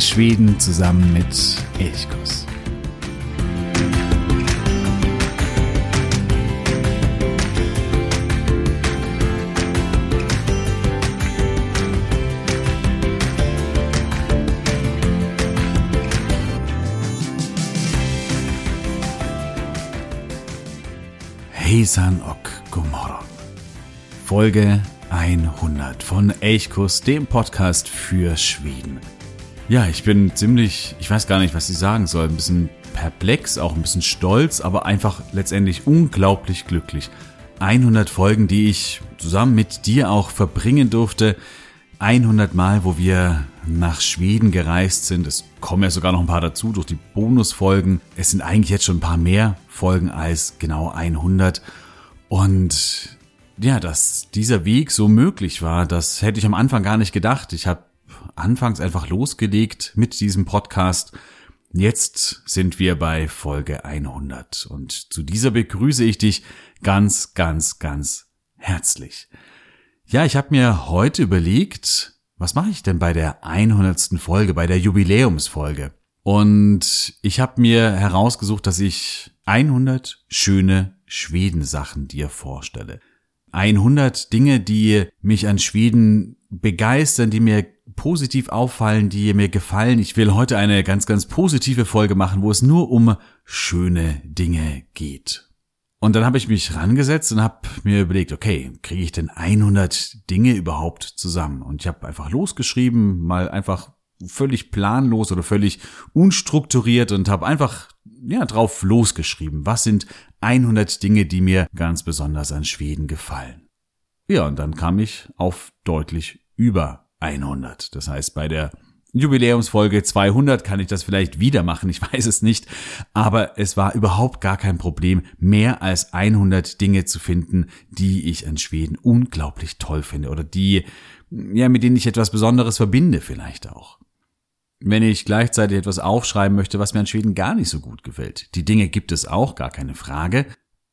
Entdecke Schweden zusammen mit Elchkuss. Hejsan och Gomorron. Folge 100 von Elchkuss, dem Podcast für Schweden. Ja, ich bin ziemlich, ich weiß gar nicht, was ich sagen soll, ein bisschen perplex, auch ein bisschen stolz, aber einfach letztendlich unglaublich glücklich. 100 Folgen, die ich zusammen mit dir auch verbringen durfte. 100 Mal, wo wir nach Schweden gereist sind. Es kommen ja sogar noch ein paar dazu durch die Bonusfolgen. Es sind eigentlich jetzt schon ein paar mehr Folgen als genau 100. Und ja, dass dieser Weg so möglich war, das hätte ich am Anfang gar nicht gedacht. Ich habe anfangs einfach losgelegt mit diesem Podcast. Jetzt sind wir bei Folge 100 und zu dieser begrüße ich dich ganz, ganz, ganz herzlich. Ja, ich habe mir heute überlegt, was mache ich denn bei der 100. Folge, bei der Jubiläumsfolge? Und ich habe mir herausgesucht, dass ich 100 schöne Schwedensachen dir vorstelle. 100 Dinge, die mich an Schweden begeistern, die mir positiv auffallen, die mir gefallen. Ich will heute eine ganz, ganz positive Folge machen, wo es nur um schöne Dinge geht. Und dann habe ich mich rangesetzt und habe mir überlegt, okay, kriege ich denn 100 Dinge überhaupt zusammen? Und ich habe einfach losgeschrieben, mal einfach völlig planlos oder völlig unstrukturiert und habe einfach ja drauf losgeschrieben. Was sind 100 Dinge, die mir ganz besonders an Schweden gefallen? Ja, und dann kam ich auf deutlich über 100. Das heißt, bei der Jubiläumsfolge 200 kann ich das vielleicht wieder machen, ich weiß es nicht, aber es war überhaupt gar kein Problem, mehr als 100 Dinge zu finden, die ich an Schweden unglaublich toll finde oder die, ja, mit denen ich etwas Besonderes verbinde vielleicht auch. Wenn ich gleichzeitig etwas aufschreiben möchte, was mir an Schweden gar nicht so gut gefällt, die Dinge gibt es auch, gar keine Frage,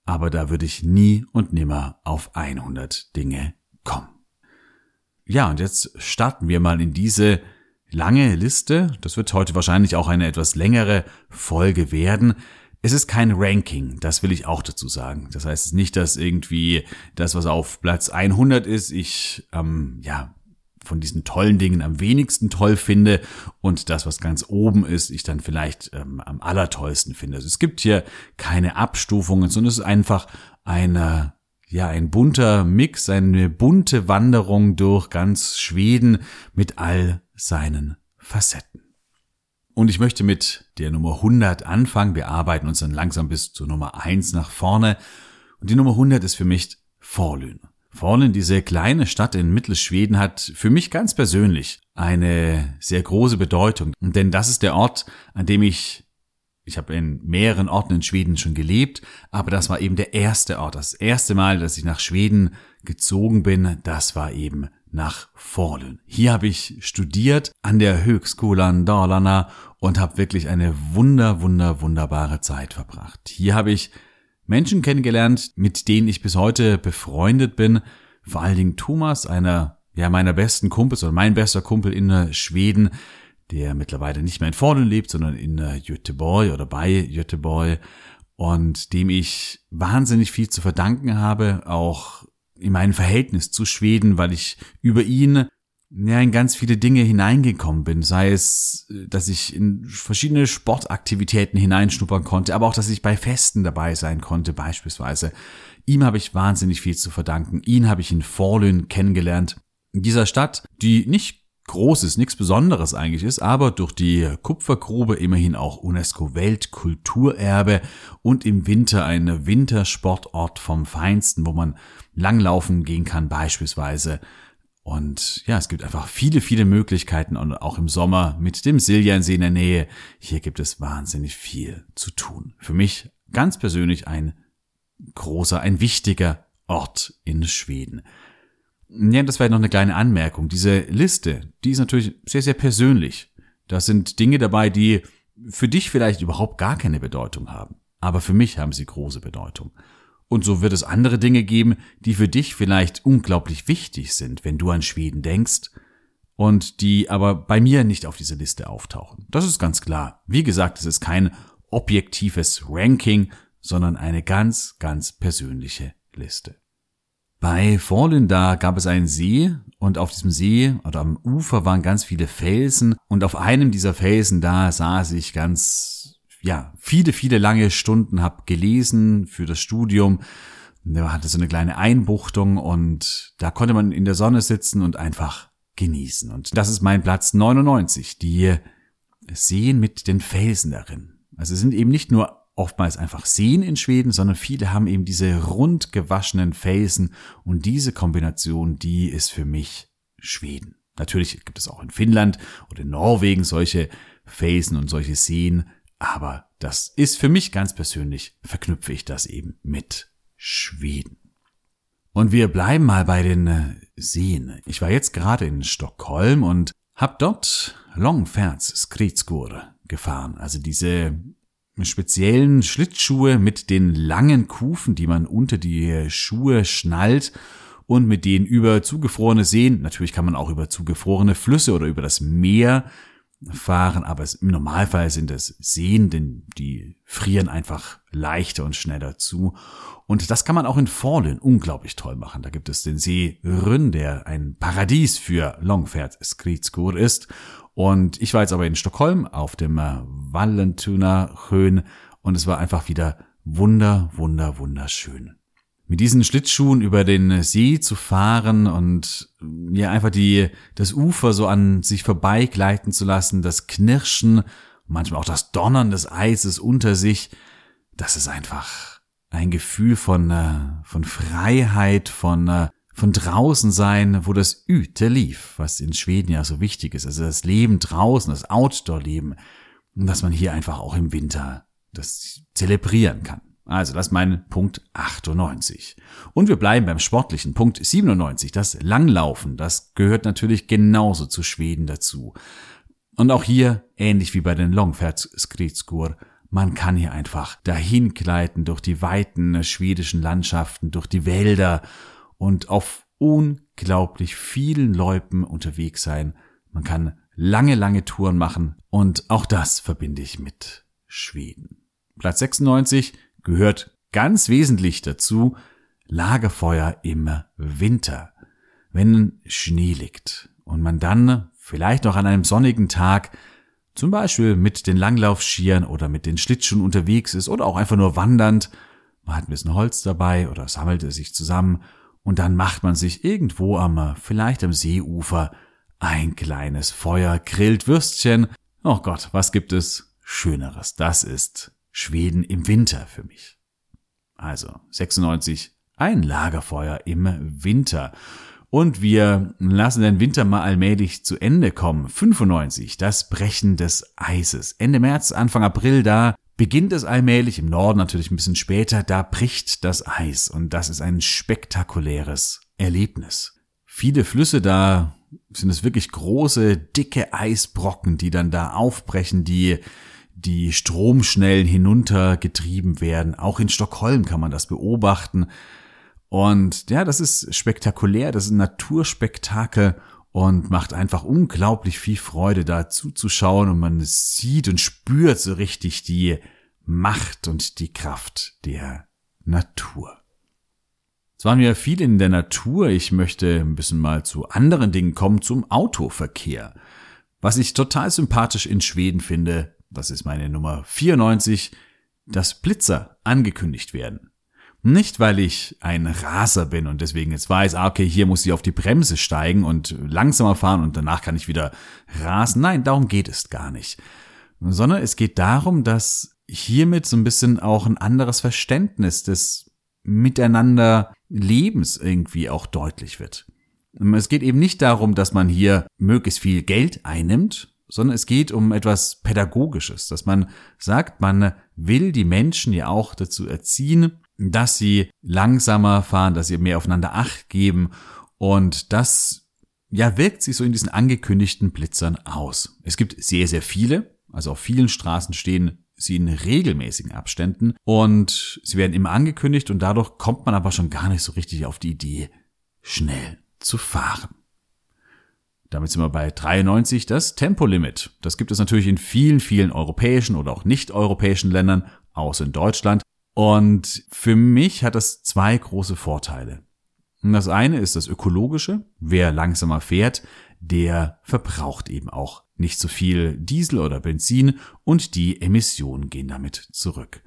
aber da würde ich nie und nimmer auf 100 Dinge kommen. Ja, und jetzt starten wir mal in diese lange Liste. Das wird heute wahrscheinlich auch eine etwas längere Folge werden. Es ist kein Ranking, das will ich auch dazu sagen. Das heißt nicht, dass irgendwie das, was auf Platz 100 ist, ich ähm, ja von diesen tollen Dingen am wenigsten toll finde und das, was ganz oben ist, ich dann vielleicht ähm, am allertollsten finde. Also es gibt hier keine Abstufungen, sondern es ist einfach eine ja, ein bunter Mix, eine bunte Wanderung durch ganz Schweden mit all seinen Facetten. Und ich möchte mit der Nummer 100 anfangen. Wir arbeiten uns dann langsam bis zur Nummer 1 nach vorne. Und die Nummer 100 ist für mich Forlün. Forlün, diese kleine Stadt in Mittelschweden, hat für mich ganz persönlich eine sehr große Bedeutung. Denn das ist der Ort, an dem ich ich habe in mehreren Orten in Schweden schon gelebt, aber das war eben der erste Ort. Das erste Mal, dass ich nach Schweden gezogen bin, das war eben nach Forlön. Hier habe ich studiert an der Högskolan Dalarna und habe wirklich eine wunder, wunder, wunderbare Zeit verbracht. Hier habe ich Menschen kennengelernt, mit denen ich bis heute befreundet bin. Vor allen Dingen Thomas, einer ja, meiner besten Kumpels oder mein bester Kumpel in Schweden, der mittlerweile nicht mehr in Vorden lebt, sondern in Göteborg oder bei Göteborg und dem ich wahnsinnig viel zu verdanken habe, auch in meinem Verhältnis zu Schweden, weil ich über ihn ja, in ganz viele Dinge hineingekommen bin, sei es, dass ich in verschiedene Sportaktivitäten hineinschnuppern konnte, aber auch, dass ich bei Festen dabei sein konnte, beispielsweise. Ihm habe ich wahnsinnig viel zu verdanken. Ihn habe ich in Forlön kennengelernt. In dieser Stadt, die nicht Großes, nichts Besonderes eigentlich ist, aber durch die Kupfergrube immerhin auch UNESCO-Weltkulturerbe und im Winter ein Wintersportort vom Feinsten, wo man langlaufen gehen kann beispielsweise. Und ja, es gibt einfach viele, viele Möglichkeiten und auch im Sommer mit dem Siljansee in der Nähe. Hier gibt es wahnsinnig viel zu tun. Für mich ganz persönlich ein großer, ein wichtiger Ort in Schweden. Ja, das wäre noch eine kleine Anmerkung. Diese Liste, die ist natürlich sehr, sehr persönlich. Da sind Dinge dabei, die für dich vielleicht überhaupt gar keine Bedeutung haben. Aber für mich haben sie große Bedeutung. Und so wird es andere Dinge geben, die für dich vielleicht unglaublich wichtig sind, wenn du an Schweden denkst. und die aber bei mir nicht auf dieser Liste auftauchen. Das ist ganz klar. Wie gesagt, es ist kein objektives Ranking, sondern eine ganz, ganz persönliche Liste. Bei Fallen da gab es einen See und auf diesem See oder am Ufer waren ganz viele Felsen und auf einem dieser Felsen da saß ich ganz, ja, viele, viele lange Stunden, hab gelesen für das Studium. Da hatte so eine kleine Einbuchtung und da konnte man in der Sonne sitzen und einfach genießen. Und das ist mein Platz 99, die Seen mit den Felsen darin. Also es sind eben nicht nur oftmals einfach Seen in Schweden, sondern viele haben eben diese rund gewaschenen Felsen und diese Kombination, die ist für mich Schweden. Natürlich gibt es auch in Finnland oder in Norwegen solche Felsen und solche Seen, aber das ist für mich ganz persönlich, verknüpfe ich das eben mit Schweden. Und wir bleiben mal bei den äh, Seen. Ich war jetzt gerade in Stockholm und hab dort Longfärds Skridskur gefahren, also diese speziellen Schlittschuhe mit den langen Kufen, die man unter die Schuhe schnallt und mit denen über zugefrorene Seen, natürlich kann man auch über zugefrorene Flüsse oder über das Meer fahren, aber es, im Normalfall sind es Seen, denn die frieren einfach leichter und schneller zu. Und das kann man auch in Fallen unglaublich toll machen. Da gibt es den See Rünn, der ein Paradies für Longfärd Skridskur ist. Und ich war jetzt aber in Stockholm auf dem äh, Vallentuna Höhen und es war einfach wieder wunder, wunder, wunderschön. Mit diesen Schlittschuhen über den See zu fahren und ja einfach die, das Ufer so an sich vorbeigleiten zu lassen, das Knirschen, manchmal auch das Donnern des Eises unter sich, das ist einfach ein Gefühl von, äh, von Freiheit, von äh, von draußen sein, wo das Üte lief, was in Schweden ja so wichtig ist. Also das Leben draußen, das Outdoor-Leben. Dass man hier einfach auch im Winter das zelebrieren kann. Also das ist mein Punkt 98. Und wir bleiben beim sportlichen Punkt 97, das Langlaufen. Das gehört natürlich genauso zu Schweden dazu. Und auch hier, ähnlich wie bei den Longfärdskritskur, man kann hier einfach dahin gleiten durch die weiten schwedischen Landschaften, durch die Wälder und auf unglaublich vielen Läupen unterwegs sein. Man kann lange, lange Touren machen und auch das verbinde ich mit Schweden. Platz 96 gehört ganz wesentlich dazu Lagerfeuer im Winter. Wenn Schnee liegt und man dann vielleicht noch an einem sonnigen Tag zum Beispiel mit den Langlaufschieren oder mit den Schlittschuhen unterwegs ist oder auch einfach nur wandernd, man hat ein bisschen Holz dabei oder sammelt es sich zusammen und dann macht man sich irgendwo am, vielleicht am Seeufer, ein kleines Feuer, grillt Würstchen. Oh Gott, was gibt es Schöneres? Das ist Schweden im Winter für mich. Also 96, ein Lagerfeuer im Winter. Und wir lassen den Winter mal allmählich zu Ende kommen. 95, das Brechen des Eises. Ende März, Anfang April, da beginnt es allmählich, im Norden natürlich ein bisschen später, da bricht das Eis und das ist ein spektakuläres Erlebnis. Viele Flüsse da sind es wirklich große, dicke Eisbrocken, die dann da aufbrechen, die die stromschnell hinuntergetrieben werden. Auch in Stockholm kann man das beobachten. Und ja, das ist spektakulär, das ist ein Naturspektakel und macht einfach unglaublich viel Freude da zuzuschauen und man sieht und spürt so richtig die Macht und die Kraft der Natur. Es waren ja viel in der Natur. Ich möchte ein bisschen mal zu anderen Dingen kommen, zum Autoverkehr. Was ich total sympathisch in Schweden finde, das ist meine Nummer 94, dass Blitzer angekündigt werden. Nicht, weil ich ein Raser bin und deswegen jetzt weiß, ah, okay, hier muss ich auf die Bremse steigen und langsamer fahren und danach kann ich wieder rasen. Nein, darum geht es gar nicht. Sondern es geht darum, dass hiermit so ein bisschen auch ein anderes Verständnis des Miteinander Lebens irgendwie auch deutlich wird. Es geht eben nicht darum, dass man hier möglichst viel Geld einnimmt, sondern es geht um etwas Pädagogisches, dass man sagt, man will die Menschen ja auch dazu erziehen, dass sie langsamer fahren, dass sie mehr aufeinander Acht geben und das ja wirkt sich so in diesen angekündigten Blitzern aus. Es gibt sehr, sehr viele, also auf vielen Straßen stehen sie in regelmäßigen Abständen und sie werden immer angekündigt und dadurch kommt man aber schon gar nicht so richtig auf die Idee, schnell zu fahren. Damit sind wir bei 93, das Tempolimit. Das gibt es natürlich in vielen, vielen europäischen oder auch nicht-europäischen Ländern, außer in Deutschland. Und für mich hat das zwei große Vorteile. Das eine ist das ökologische. Wer langsamer fährt, der verbraucht eben auch nicht so viel Diesel oder Benzin und die Emissionen gehen damit zurück.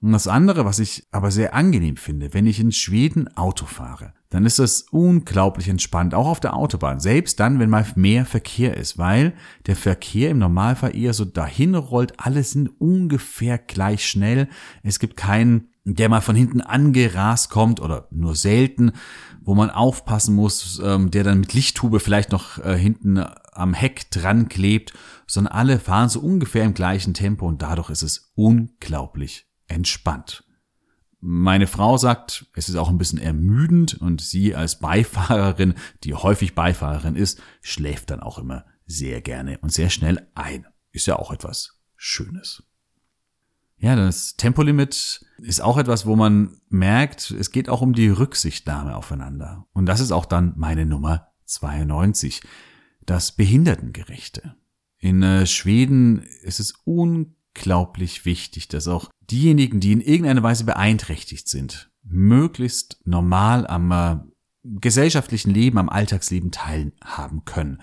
Und das andere, was ich aber sehr angenehm finde, wenn ich in Schweden Auto fahre, dann ist das unglaublich entspannt, auch auf der Autobahn, selbst dann, wenn mal mehr Verkehr ist, weil der Verkehr im Normalfall eher so dahin rollt, alle sind ungefähr gleich schnell, es gibt keinen, der mal von hinten angerast kommt oder nur selten, wo man aufpassen muss, ähm, der dann mit Lichthube vielleicht noch äh, hinten am Heck dran klebt, sondern alle fahren so ungefähr im gleichen Tempo und dadurch ist es unglaublich entspannt. Meine Frau sagt, es ist auch ein bisschen ermüdend und sie als Beifahrerin, die häufig Beifahrerin ist, schläft dann auch immer sehr gerne und sehr schnell ein. Ist ja auch etwas Schönes. Ja, das Tempolimit ist auch etwas, wo man merkt, es geht auch um die Rücksichtnahme aufeinander. Und das ist auch dann meine Nummer 92, das Behindertengerechte. In äh, Schweden ist es unglaublich unglaublich wichtig, dass auch diejenigen, die in irgendeiner Weise beeinträchtigt sind, möglichst normal am äh, gesellschaftlichen Leben, am Alltagsleben teilhaben können.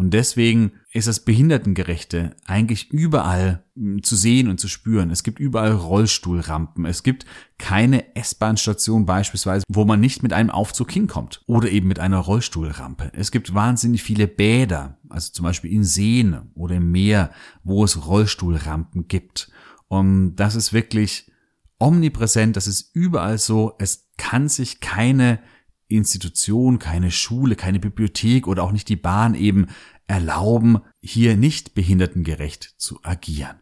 Und deswegen ist das Behindertengerechte eigentlich überall hm, zu sehen und zu spüren. Es gibt überall Rollstuhlrampen. Es gibt keine S-Bahn-Station beispielsweise, wo man nicht mit einem Aufzug hinkommt oder eben mit einer Rollstuhlrampe. Es gibt wahnsinnig viele Bäder, also zum Beispiel in Seen oder im Meer, wo es Rollstuhlrampen gibt. Und das ist wirklich omnipräsent. Das ist überall so. Es kann sich keine Institution, keine Schule, keine Bibliothek oder auch nicht die Bahn eben erlauben, hier nicht behindertengerecht zu agieren.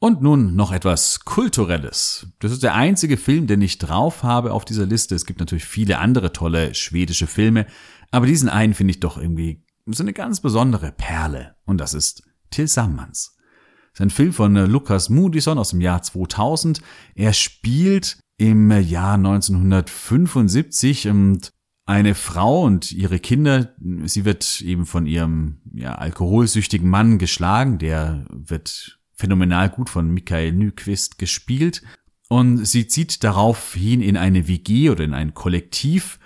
Und nun noch etwas Kulturelles. Das ist der einzige Film, den ich drauf habe auf dieser Liste. Es gibt natürlich viele andere tolle schwedische Filme, aber diesen einen finde ich doch irgendwie so eine ganz besondere Perle. Und das ist Tillsammans. Das ist ein Film von Lukas Moodysson aus dem Jahr 2000. Er spielt im Jahr 1975 und eine Frau und ihre Kinder, sie wird eben von ihrem ja, alkoholsüchtigen Mann geschlagen, der wird phänomenal gut von Michael Nyquist gespielt und sie zieht daraufhin in eine WG oder in ein Kollektiv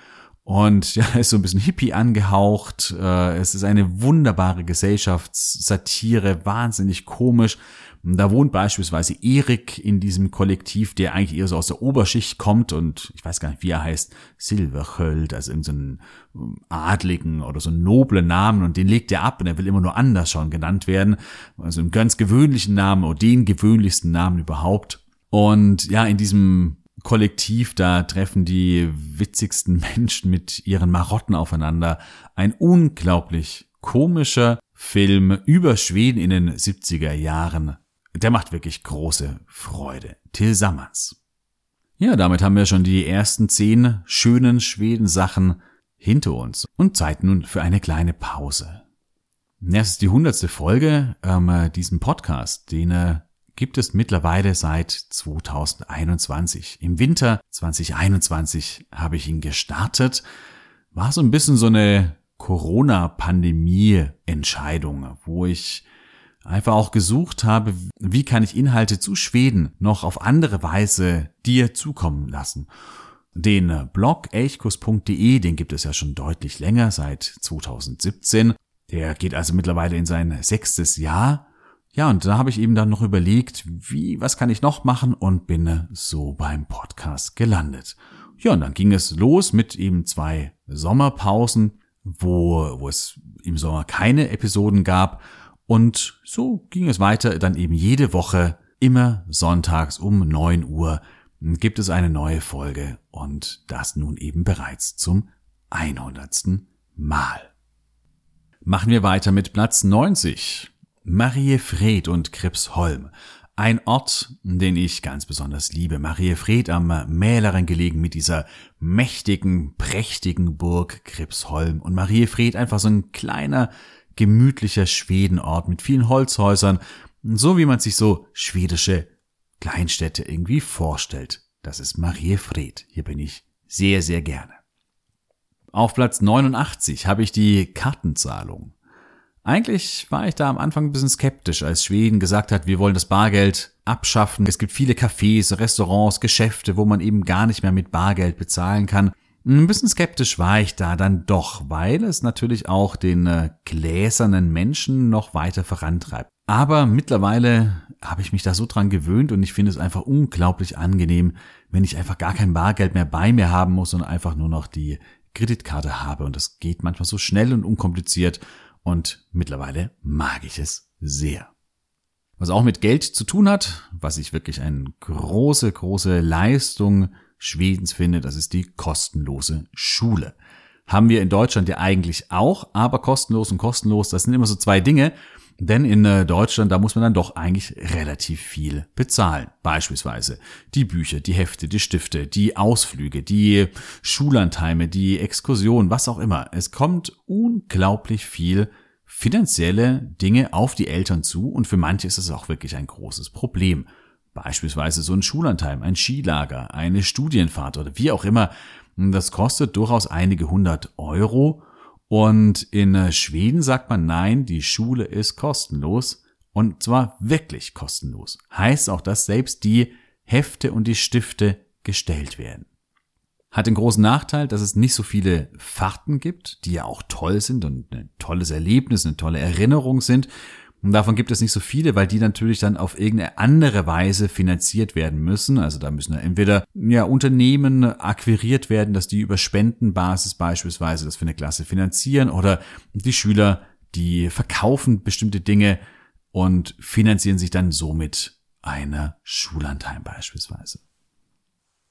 und ja, ist so ein bisschen hippie angehaucht. Äh, es ist eine wunderbare Gesellschaftssatire, wahnsinnig komisch da wohnt beispielsweise Erik in diesem Kollektiv, der eigentlich eher so aus der Oberschicht kommt und ich weiß gar nicht, wie er heißt, Silverhöld, also irgendeinen so ähm, adligen oder so einen noblen Namen und den legt er ab und er will immer nur anders schon genannt werden. Also einen ganz gewöhnlichen Namen oder den gewöhnlichsten Namen überhaupt. Und ja, in diesem Kollektiv, da treffen die witzigsten Menschen mit ihren Marotten aufeinander. Ein unglaublich komischer Film über Schweden in den 70er Jahren der macht wirklich große Freude. Till Sammers. Ja, damit haben wir schon die ersten zehn schönen Schweden-Sachen hinter uns und Zeit nun für eine kleine Pause. Ja, es ist die hundertste Folge ähm, diesem Podcast, den äh, gibt es mittlerweile seit 2021. Im Winter 2021 habe ich ihn gestartet. War so ein bisschen so eine Corona-Pandemie-Entscheidung, wo ich einfach auch gesucht habe, wie kann ich Inhalte zu Schweden noch auf andere Weise dir zukommen lassen. Den Blog elchkus.de, den gibt es ja schon deutlich länger, seit 2017. Der geht also mittlerweile in sein sechstes Jahr. Ja, und da habe ich eben dann noch überlegt, wie, was kann ich noch machen und bin so beim Podcast gelandet. Ja, und dann ging es los mit eben zwei Sommerpausen, wo, wo es im Sommer keine Episoden gab und so ging es weiter, dann eben jede Woche, immer sonntags um neun Uhr gibt es eine neue Folge und das nun eben bereits zum 100. Mal. Machen wir weiter mit Platz 90. Marie Fred und Kripsholm. Ein Ort, den ich ganz besonders liebe. Marie Fred am Mäleren gelegen mit dieser mächtigen, prächtigen Burg Kripsholm. Und Marie Fred einfach so ein kleiner, gemütlicher Schwedenort mit vielen Holzhäusern, so wie man sich so schwedische Kleinstädte irgendwie vorstellt. Das ist Mariefred. Hier bin ich sehr, sehr gerne. Auf Platz 89 habe ich die Kartenzahlung. Eigentlich war ich da am Anfang ein bisschen skeptisch, als Schweden gesagt hat, wir wollen das Bargeld abschaffen. Es gibt viele Cafés, Restaurants, Geschäfte, wo man eben gar nicht mehr mit Bargeld bezahlen kann. Ein bisschen skeptisch war ich da dann doch, weil es natürlich auch den äh, gläsernen Menschen noch weiter vorantreibt. Aber mittlerweile habe ich mich da so dran gewöhnt und ich finde es einfach unglaublich angenehm, wenn ich einfach gar kein Bargeld mehr bei mir haben muss und einfach nur noch die Kreditkarte habe. Und das geht manchmal so schnell und unkompliziert und mittlerweile mag ich es sehr. Was auch mit Geld zu tun hat, was ich wirklich eine große, große Leistung Schwedens finde, das ist die kostenlose Schule. Haben wir in Deutschland ja eigentlich auch, aber kostenlos und kostenlos, das sind immer so zwei Dinge. Denn in äh, Deutschland, da muss man dann doch eigentlich relativ viel bezahlen. Beispielsweise die Bücher, die Hefte, die Stifte, die Ausflüge, die Schullandheime, die Exkursion, was auch immer. Es kommt unglaublich viel finanzielle Dinge auf die Eltern zu und für manche ist es auch wirklich ein großes Problem. Beispielsweise so ein Schullandheim, ein Skilager, eine Studienfahrt oder wie auch immer. Das kostet durchaus einige hundert Euro. Und in äh, Schweden sagt man nein, die Schule ist kostenlos. Und zwar wirklich kostenlos. Heißt auch, dass selbst die Hefte und die Stifte gestellt werden. Hat den großen Nachteil, dass es nicht so viele Fahrten gibt, die ja auch toll sind und ein tolles Erlebnis, eine tolle Erinnerung sind. Und davon gibt es nicht so viele, weil die natürlich dann auf irgendeine andere Weise finanziert werden müssen. Also da müssen entweder ja Unternehmen akquiriert werden, dass die über Spendenbasis beispielsweise das für eine Klasse finanzieren oder die Schüler, die verkaufen bestimmte Dinge und finanzieren sich dann somit einer Schullandheim beispielsweise.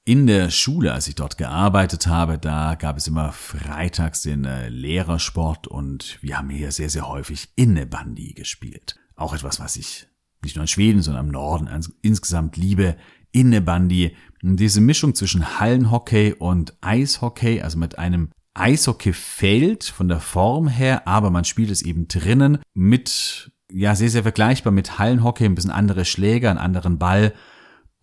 In der Schule, als ich dort gearbeitet habe, da gab es immer freitags den äh, Lehrersport und wir haben hier sehr, sehr häufig Innebandi gespielt. Auch etwas, was ich nicht nur in Schweden, sondern im Norden insgesamt liebe. Innebandi. Diese Mischung zwischen Hallenhockey und Eishockey, also mit einem Eishockeyfeld von der Form her, aber man spielt es eben drinnen mit, ja, sehr, sehr vergleichbar mit Hallenhockey, ein bisschen andere Schläger, einen anderen Ball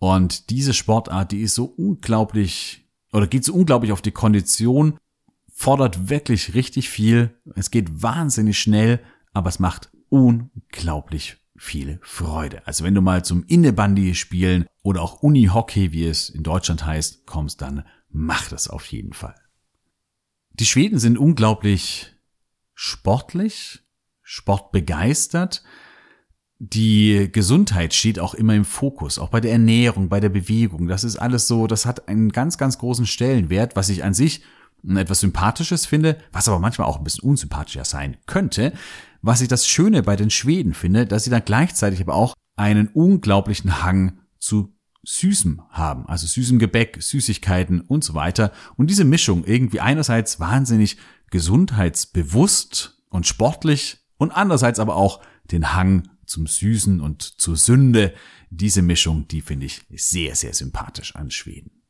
und diese Sportart, die ist so unglaublich, oder geht so unglaublich auf die Kondition, fordert wirklich richtig viel. Es geht wahnsinnig schnell, aber es macht unglaublich viel Freude. Also wenn du mal zum Innebandy spielen oder auch Unihockey, wie es in Deutschland heißt, kommst, dann mach das auf jeden Fall. Die Schweden sind unglaublich sportlich, sportbegeistert die Gesundheit steht auch immer im Fokus, auch bei der Ernährung, bei der Bewegung. Das ist alles so, das hat einen ganz, ganz großen Stellenwert, was ich an sich etwas Sympathisches finde, was aber manchmal auch ein bisschen unsympathischer sein könnte. Was ich das Schöne bei den Schweden finde, dass sie dann gleichzeitig aber auch einen unglaublichen Hang zu Süßem haben, also süßem Gebäck, Süßigkeiten und so weiter. Und diese Mischung irgendwie einerseits wahnsinnig gesundheitsbewusst und sportlich und andererseits aber auch den Hang zum Süßen und zur Sünde. Diese Mischung, die finde ich sehr, sehr sympathisch an Schweden.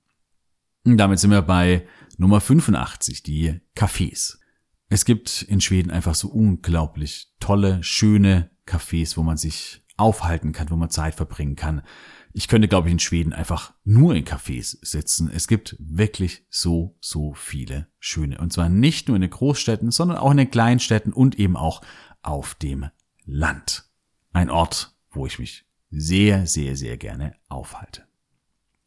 Und damit sind wir bei Nummer 85, die Cafés. Es gibt in Schweden einfach so unglaublich tolle, schöne Cafés, wo man sich aufhalten kann, wo man Zeit verbringen kann. Ich könnte, glaube ich, in Schweden einfach nur in Cafés sitzen. Es gibt wirklich so, so viele schöne. Und zwar nicht nur in den Großstädten, sondern auch in den Kleinstädten und eben auch auf dem Land ein Ort, wo ich mich sehr, sehr, sehr gerne aufhalte.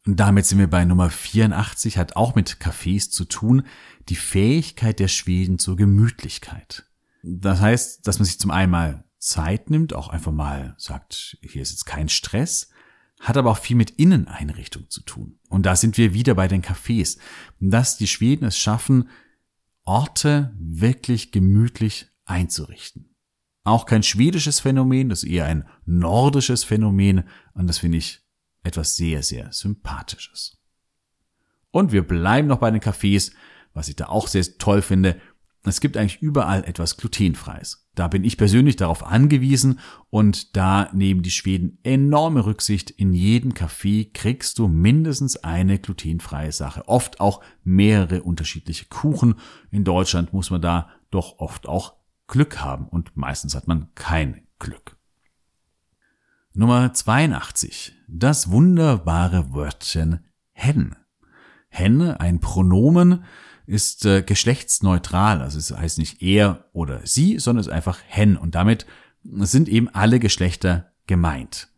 Und damit sind wir bei Nummer 84, hat auch mit Cafés zu tun, die Fähigkeit der Schweden zur Gemütlichkeit. Das heißt, dass man sich zum einen mal Zeit nimmt, auch einfach mal sagt, hier ist jetzt kein Stress, hat aber auch viel mit Inneneinrichtung zu tun. Und da sind wir wieder bei den Cafés, dass die Schweden es schaffen, Orte wirklich gemütlich einzurichten. Auch kein schwedisches Phänomen, das ist eher ein nordisches Phänomen und das finde ich etwas sehr, sehr Sympathisches. Und wir bleiben noch bei den Cafés, was ich da auch sehr toll finde. Es gibt eigentlich überall etwas glutenfreies. Da bin ich persönlich darauf angewiesen und da nehmen die Schweden enorme Rücksicht. In jedem Café kriegst du mindestens eine glutenfreie Sache. Oft auch mehrere unterschiedliche Kuchen. In Deutschland muss man da doch oft auch Glück haben und meistens hat man kein Glück. Nummer 82. Das wunderbare Wörtchen hen. Hen, ein Pronomen, ist äh, geschlechtsneutral. Also es heißt nicht er oder sie, sondern es ist einfach hen. Und damit sind eben alle Geschlechter gemeint.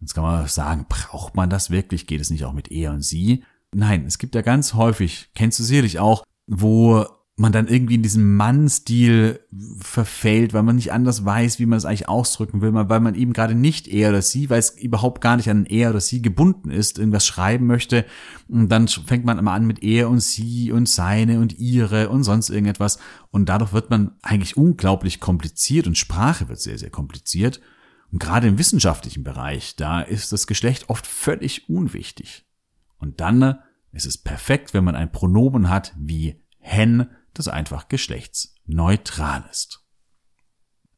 Jetzt kann man sagen, braucht man das wirklich? Geht es nicht auch mit er und sie? Nein, es gibt ja ganz häufig, kennst du sicherlich auch, wo man dann irgendwie in diesem Mann-Stil verfällt, weil man nicht anders weiß, wie man es eigentlich ausdrücken will, weil man eben gerade nicht er oder sie, weil es überhaupt gar nicht an er oder sie gebunden ist, irgendwas schreiben möchte. Und dann fängt man immer an mit er und sie und seine und ihre und sonst irgendetwas. Und dadurch wird man eigentlich unglaublich kompliziert und Sprache wird sehr, sehr kompliziert. Und gerade im wissenschaftlichen Bereich, da ist das Geschlecht oft völlig unwichtig. Und dann ist es perfekt, wenn man ein Pronomen hat wie hen, das einfach geschlechtsneutral ist.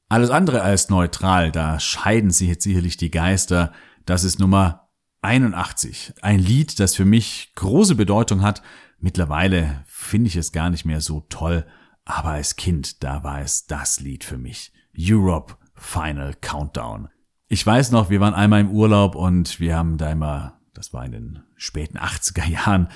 Alles andere als neutral, da scheiden sich jetzt sicherlich die Geister. Das ist Nummer 81. Ein Lied, das für mich große Bedeutung hat. Mittlerweile finde ich es gar nicht mehr so toll, aber als Kind, da war es das Lied für mich. Europe Final Countdown. Ich weiß noch, wir waren einmal im Urlaub und wir haben da immer, das war in den späten 80er Jahren,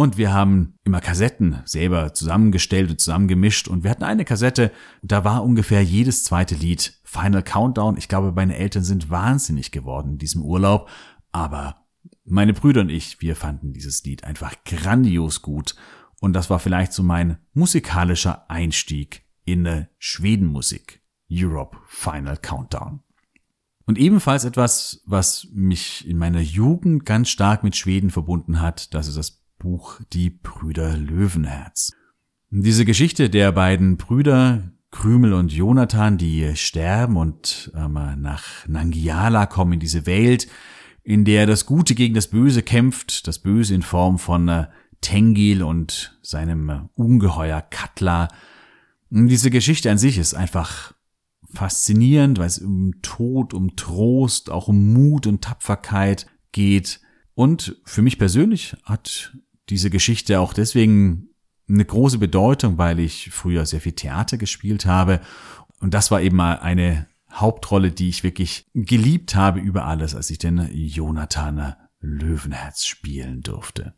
und wir haben immer Kassetten selber zusammengestellt und zusammengemischt. Und wir hatten eine Kassette, da war ungefähr jedes zweite Lied Final Countdown. Ich glaube, meine Eltern sind wahnsinnig geworden in diesem Urlaub. Aber meine Brüder und ich, wir fanden dieses Lied einfach grandios gut. Und das war vielleicht so mein musikalischer Einstieg in eine Schwedenmusik. Europe Final Countdown. Und ebenfalls etwas, was mich in meiner Jugend ganz stark mit Schweden verbunden hat, das ist das Buch Die Brüder Löwenherz. Diese Geschichte der beiden Brüder Krümel und Jonathan, die sterben und ähm, nach Nangiala kommen in diese Welt, in der das Gute gegen das Böse kämpft, das Böse in Form von äh, Tengil und seinem äh, Ungeheuer Katla. Diese Geschichte an sich ist einfach faszinierend, weil es um Tod, um Trost, auch um Mut und Tapferkeit geht. Und für mich persönlich hat diese Geschichte auch deswegen eine große Bedeutung, weil ich früher sehr viel Theater gespielt habe. Und das war eben mal eine Hauptrolle, die ich wirklich geliebt habe über alles, als ich den Jonathan Löwenherz spielen durfte.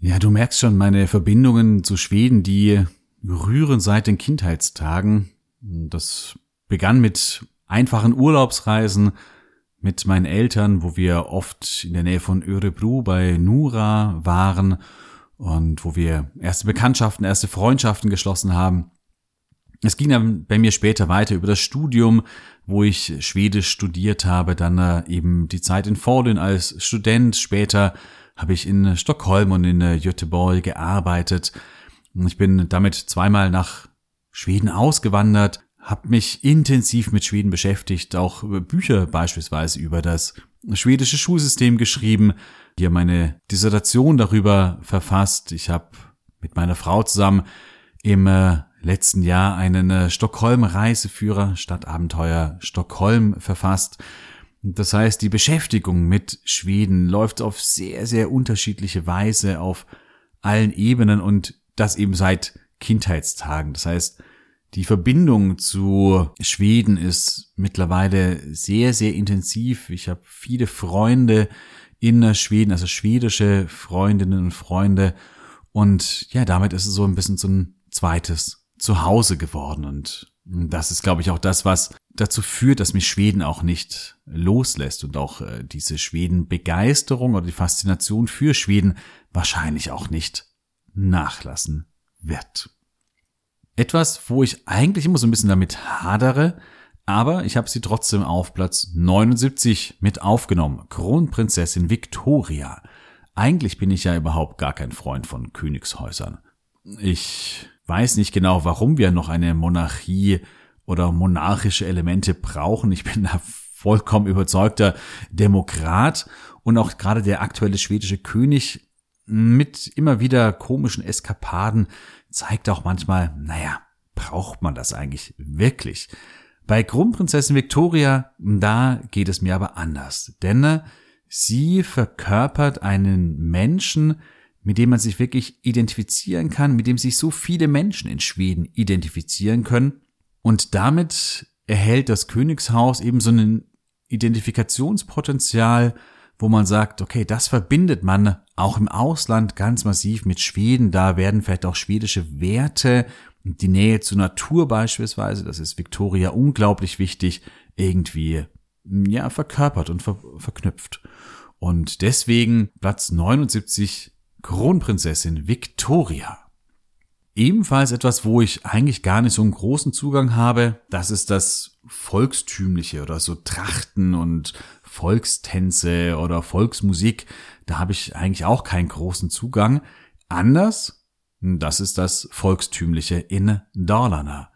Ja, du merkst schon, meine Verbindungen zu Schweden, die rühren seit den Kindheitstagen. Das begann mit einfachen Urlaubsreisen, mit meinen Eltern, wo wir oft in der Nähe von Örebro bei Nura waren und wo wir erste Bekanntschaften, erste Freundschaften geschlossen haben. Es ging dann bei mir später weiter über das Studium, wo ich Schwedisch studiert habe, dann äh, eben die Zeit in Falun als Student. Später habe ich in Stockholm und in äh, Göteborg gearbeitet. Ich bin damit zweimal nach Schweden ausgewandert, habe mich intensiv mit Schweden beschäftigt, auch Bücher beispielsweise über das schwedische Schulsystem geschrieben, hier meine Dissertation darüber verfasst. Ich habe mit meiner Frau zusammen im äh, letzten Jahr einen äh, Stockholm-Reiseführer Stadtabenteuer Stockholm verfasst. Das heißt, die Beschäftigung mit Schweden läuft auf sehr, sehr unterschiedliche Weise auf allen Ebenen und das eben seit Kindheitstagen. Das heißt, die Verbindung zu Schweden ist mittlerweile sehr, sehr intensiv. Ich habe viele Freunde in Schweden, also schwedische Freundinnen und Freunde. Und ja, damit ist es so ein bisschen so ein zweites Zuhause geworden. Und das ist, glaube ich, auch das, was dazu führt, dass mich Schweden auch nicht loslässt und auch äh, diese Schweden-Begeisterung oder die Faszination für Schweden wahrscheinlich auch nicht nachlassen wird. Etwas, wo ich eigentlich immer so ein bisschen damit hadere, aber ich habe sie trotzdem auf Platz 79 mit aufgenommen. Kronprinzessin Victoria. Eigentlich bin ich ja überhaupt gar kein Freund von Königshäusern. Ich weiß nicht genau, warum wir noch eine Monarchie oder monarchische Elemente brauchen. Ich bin da vollkommen überzeugter Demokrat und auch gerade der aktuelle schwedische König mit immer wieder komischen Eskapaden zeigt auch manchmal, naja, braucht man das eigentlich wirklich? Bei Kronprinzessin Victoria, da geht es mir aber anders, denn äh, sie verkörpert einen Menschen, mit dem man sich wirklich identifizieren kann, mit dem sich so viele Menschen in Schweden identifizieren können und damit erhält das Königshaus eben so ein Identifikationspotenzial, wo man sagt, okay, das verbindet man auch im Ausland ganz massiv mit Schweden. Da werden vielleicht auch schwedische Werte, die Nähe zur Natur beispielsweise, das ist Victoria unglaublich wichtig, irgendwie, ja, verkörpert und ver verknüpft. Und deswegen Platz 79 Kronprinzessin Victoria. Ebenfalls etwas, wo ich eigentlich gar nicht so einen großen Zugang habe, das ist das Volkstümliche oder so Trachten und Volkstänze oder Volksmusik. Da habe ich eigentlich auch keinen großen Zugang. Anders, das ist das Volkstümliche in Dalarna.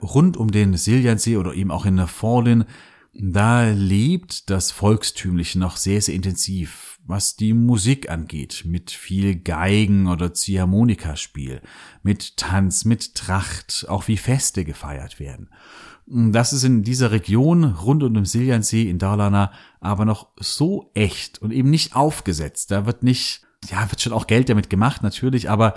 Rund um den Siljansee oder eben auch in der Forlin, da lebt das Volkstümliche noch sehr, sehr intensiv was die Musik angeht, mit viel Geigen oder Ziehharmonikaspiel, mit Tanz, mit Tracht, auch wie Feste gefeiert werden. Das ist in dieser Region rund um den Siljansee in Dalarna aber noch so echt und eben nicht aufgesetzt. Da wird nicht, ja, wird schon auch Geld damit gemacht, natürlich, aber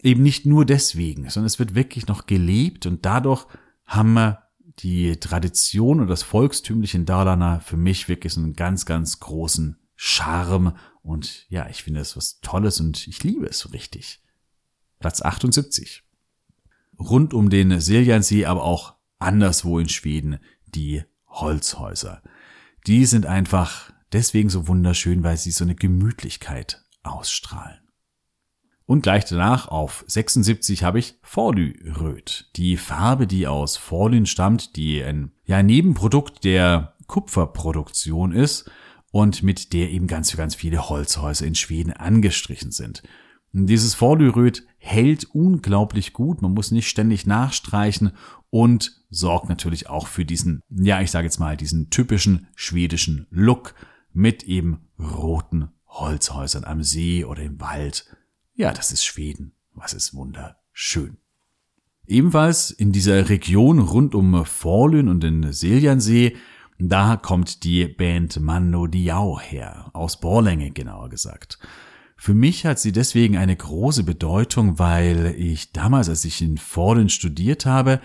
eben nicht nur deswegen, sondern es wird wirklich noch gelebt und dadurch haben wir die Tradition und das Volkstümliche in Dalarna für mich wirklich so einen ganz, ganz großen Charme und ja, ich finde es was Tolles und ich liebe es so richtig. Platz 78. Rund um den Siljansee, aber auch anderswo in Schweden, die Holzhäuser. Die sind einfach deswegen so wunderschön, weil sie so eine Gemütlichkeit ausstrahlen. Und gleich danach auf 76 habe ich Forlyröt. Die Farbe, die aus Forlyn stammt, die ein ja, Nebenprodukt der Kupferproduktion ist und mit der eben ganz, ganz viele Holzhäuser in Schweden angestrichen sind. Dieses Vorlyröt hält unglaublich gut, man muss nicht ständig nachstreichen und sorgt natürlich auch für diesen, ja, ich sage jetzt mal, diesen typischen schwedischen Look mit eben roten Holzhäusern am See oder im Wald. Ja, das ist Schweden. Was ist wunderschön. Ebenfalls in dieser Region rund um Forlön und den Siljansee da kommt die Band Mando Diao her, aus Borlänge genauer gesagt. Für mich hat sie deswegen eine große Bedeutung, weil ich damals, als ich in Fordin studiert habe,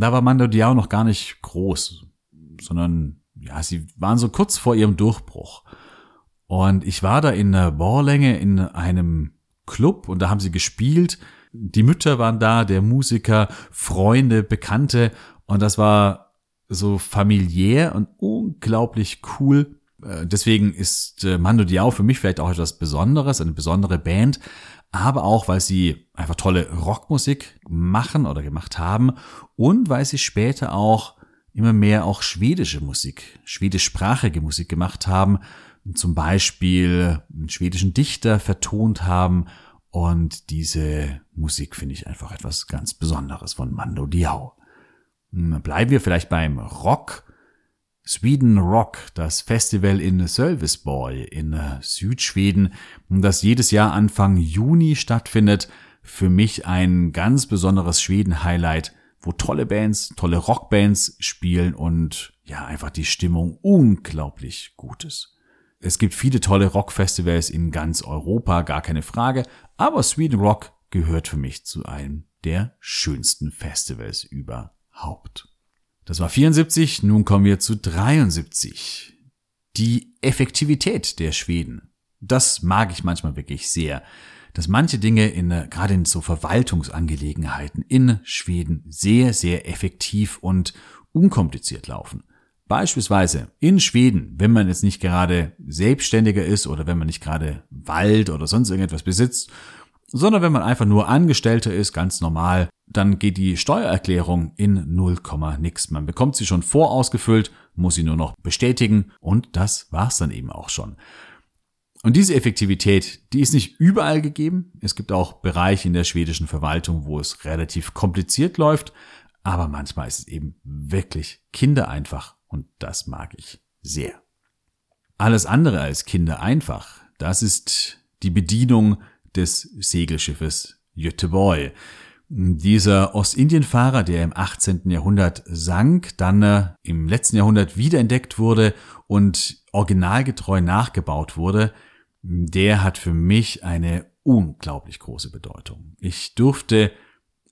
da war Mando Diao noch gar nicht groß, sondern ja, sie waren so kurz vor ihrem Durchbruch. Und ich war da in Borlänge in einem Club und da haben sie gespielt. Die Mütter waren da, der Musiker, Freunde, Bekannte und das war so familiär und unglaublich cool. Äh, deswegen ist äh, Mando Diao für mich vielleicht auch etwas Besonderes, eine besondere Band, aber auch, weil sie einfach tolle Rockmusik machen oder gemacht haben und weil sie später auch immer mehr auch schwedische Musik, schwedischsprachige Musik gemacht haben, zum Beispiel einen schwedischen Dichter vertont haben und diese Musik finde ich einfach etwas ganz Besonderes von Mando Diao. Hm, bleiben wir vielleicht beim Rock. Sweden Rock, das Festival in Sölvesborg in äh, Südschweden, das jedes Jahr Anfang Juni stattfindet. Für mich ein ganz besonderes Schweden-Highlight, wo tolle Bands, tolle Rockbands spielen und ja, einfach die Stimmung unglaublich gut ist. Es gibt viele tolle Rockfestivals in ganz Europa, gar keine Frage, aber Sweden Rock gehört für mich zu einem der schönsten Festivals über Haupt. Das war 74, nun kommen wir zu 73. Die Effektivität der Schweden. Das mag ich manchmal wirklich sehr, dass manche Dinge in, äh, gerade in so Verwaltungsangelegenheiten in Schweden sehr, sehr effektiv und unkompliziert laufen. Beispielsweise in Schweden, wenn man jetzt nicht gerade Selbstständiger ist oder wenn man nicht gerade Wald oder sonst irgendetwas besitzt sondern wenn man einfach nur Angestellter ist, ganz normal, dann geht die Steuererklärung in 0, nix. Man bekommt sie schon vorausgefüllt, muss sie nur noch bestätigen und das war's dann eben auch schon. Und diese Effektivität, die ist nicht überall gegeben. Es gibt auch Bereiche in der schwedischen Verwaltung, wo es relativ kompliziert läuft, aber manchmal ist es eben wirklich kindereinfach und das mag ich sehr. Alles andere als kindereinfach, das ist die Bedienung des Segelschiffes Göteborg. Dieser Ostindienfahrer, der im 18. Jahrhundert sank, dann äh, im letzten Jahrhundert wiederentdeckt wurde und originalgetreu nachgebaut wurde, der hat für mich eine unglaublich große Bedeutung. Ich durfte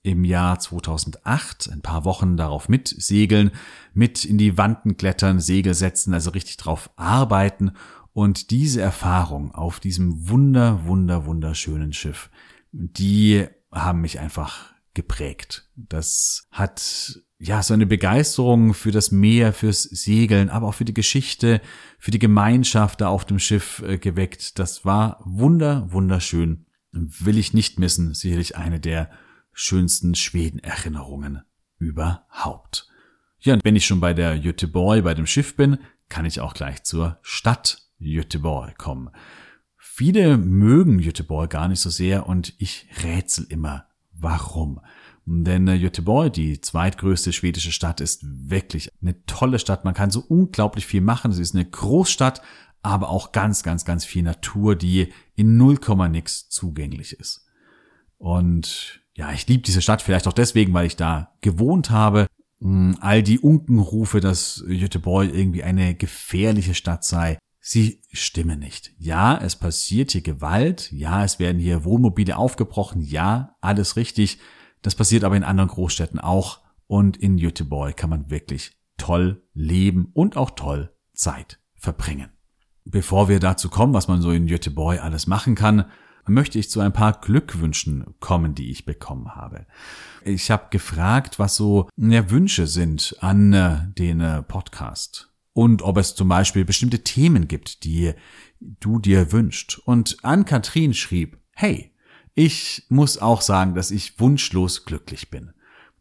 im Jahr 2008 ein paar Wochen darauf mitsegeln, mit in die Wanden klettern, Segel setzen, also richtig drauf arbeiten Und diese Erfahrung auf diesem wunder, wunder, wunderschönen Schiff, die haben mich einfach geprägt. Das hat ja so eine Begeisterung für das Meer, fürs Segeln, aber auch für die Geschichte, für die Gemeinschaft da auf dem Schiff äh, geweckt. Das war wunder, wunderschön. Will ich nicht missen. Sicherlich eine der schönsten Schweden-Erinnerungen überhaupt. Ja, und wenn ich schon bei der Göteborg, bei dem Schiff bin, kann ich auch gleich zur Stadt Göteborg kommen. Viele mögen Göteborg gar nicht so sehr und ich rätsel immer, warum. Denn äh, die zweitgrößte schwedische Stadt, ist wirklich eine tolle Stadt. Man kann so unglaublich viel machen. Sie ist eine Großstadt, aber auch ganz, ganz, ganz viel Natur, die in 0, nix zugänglich ist. Und ja, ich liebe diese Stadt vielleicht auch deswegen, weil ich da gewohnt habe. Hm, all die Unkenrufe, dass Göteborg irgendwie eine gefährliche Stadt sei, sie stimmen nicht. Ja, es passiert hier Gewalt, ja, es werden hier Wohnmobile aufgebrochen, ja, alles richtig. Das passiert aber in anderen Großstädten auch und in Göteborg kann man wirklich toll leben und auch toll Zeit verbringen. Bevor wir dazu kommen, was man so in Göteborg alles machen kann, möchte ich zu ein paar Glückwünschen kommen, die ich bekommen habe. Ich habe gefragt, was so ja, Wünsche sind an äh, den äh, Podcast und ob es zum Beispiel bestimmte Themen gibt, die du dir wünscht. Und Ann-Kathrin schrieb, hey, ich muss auch sagen, dass ich wunschlos glücklich bin.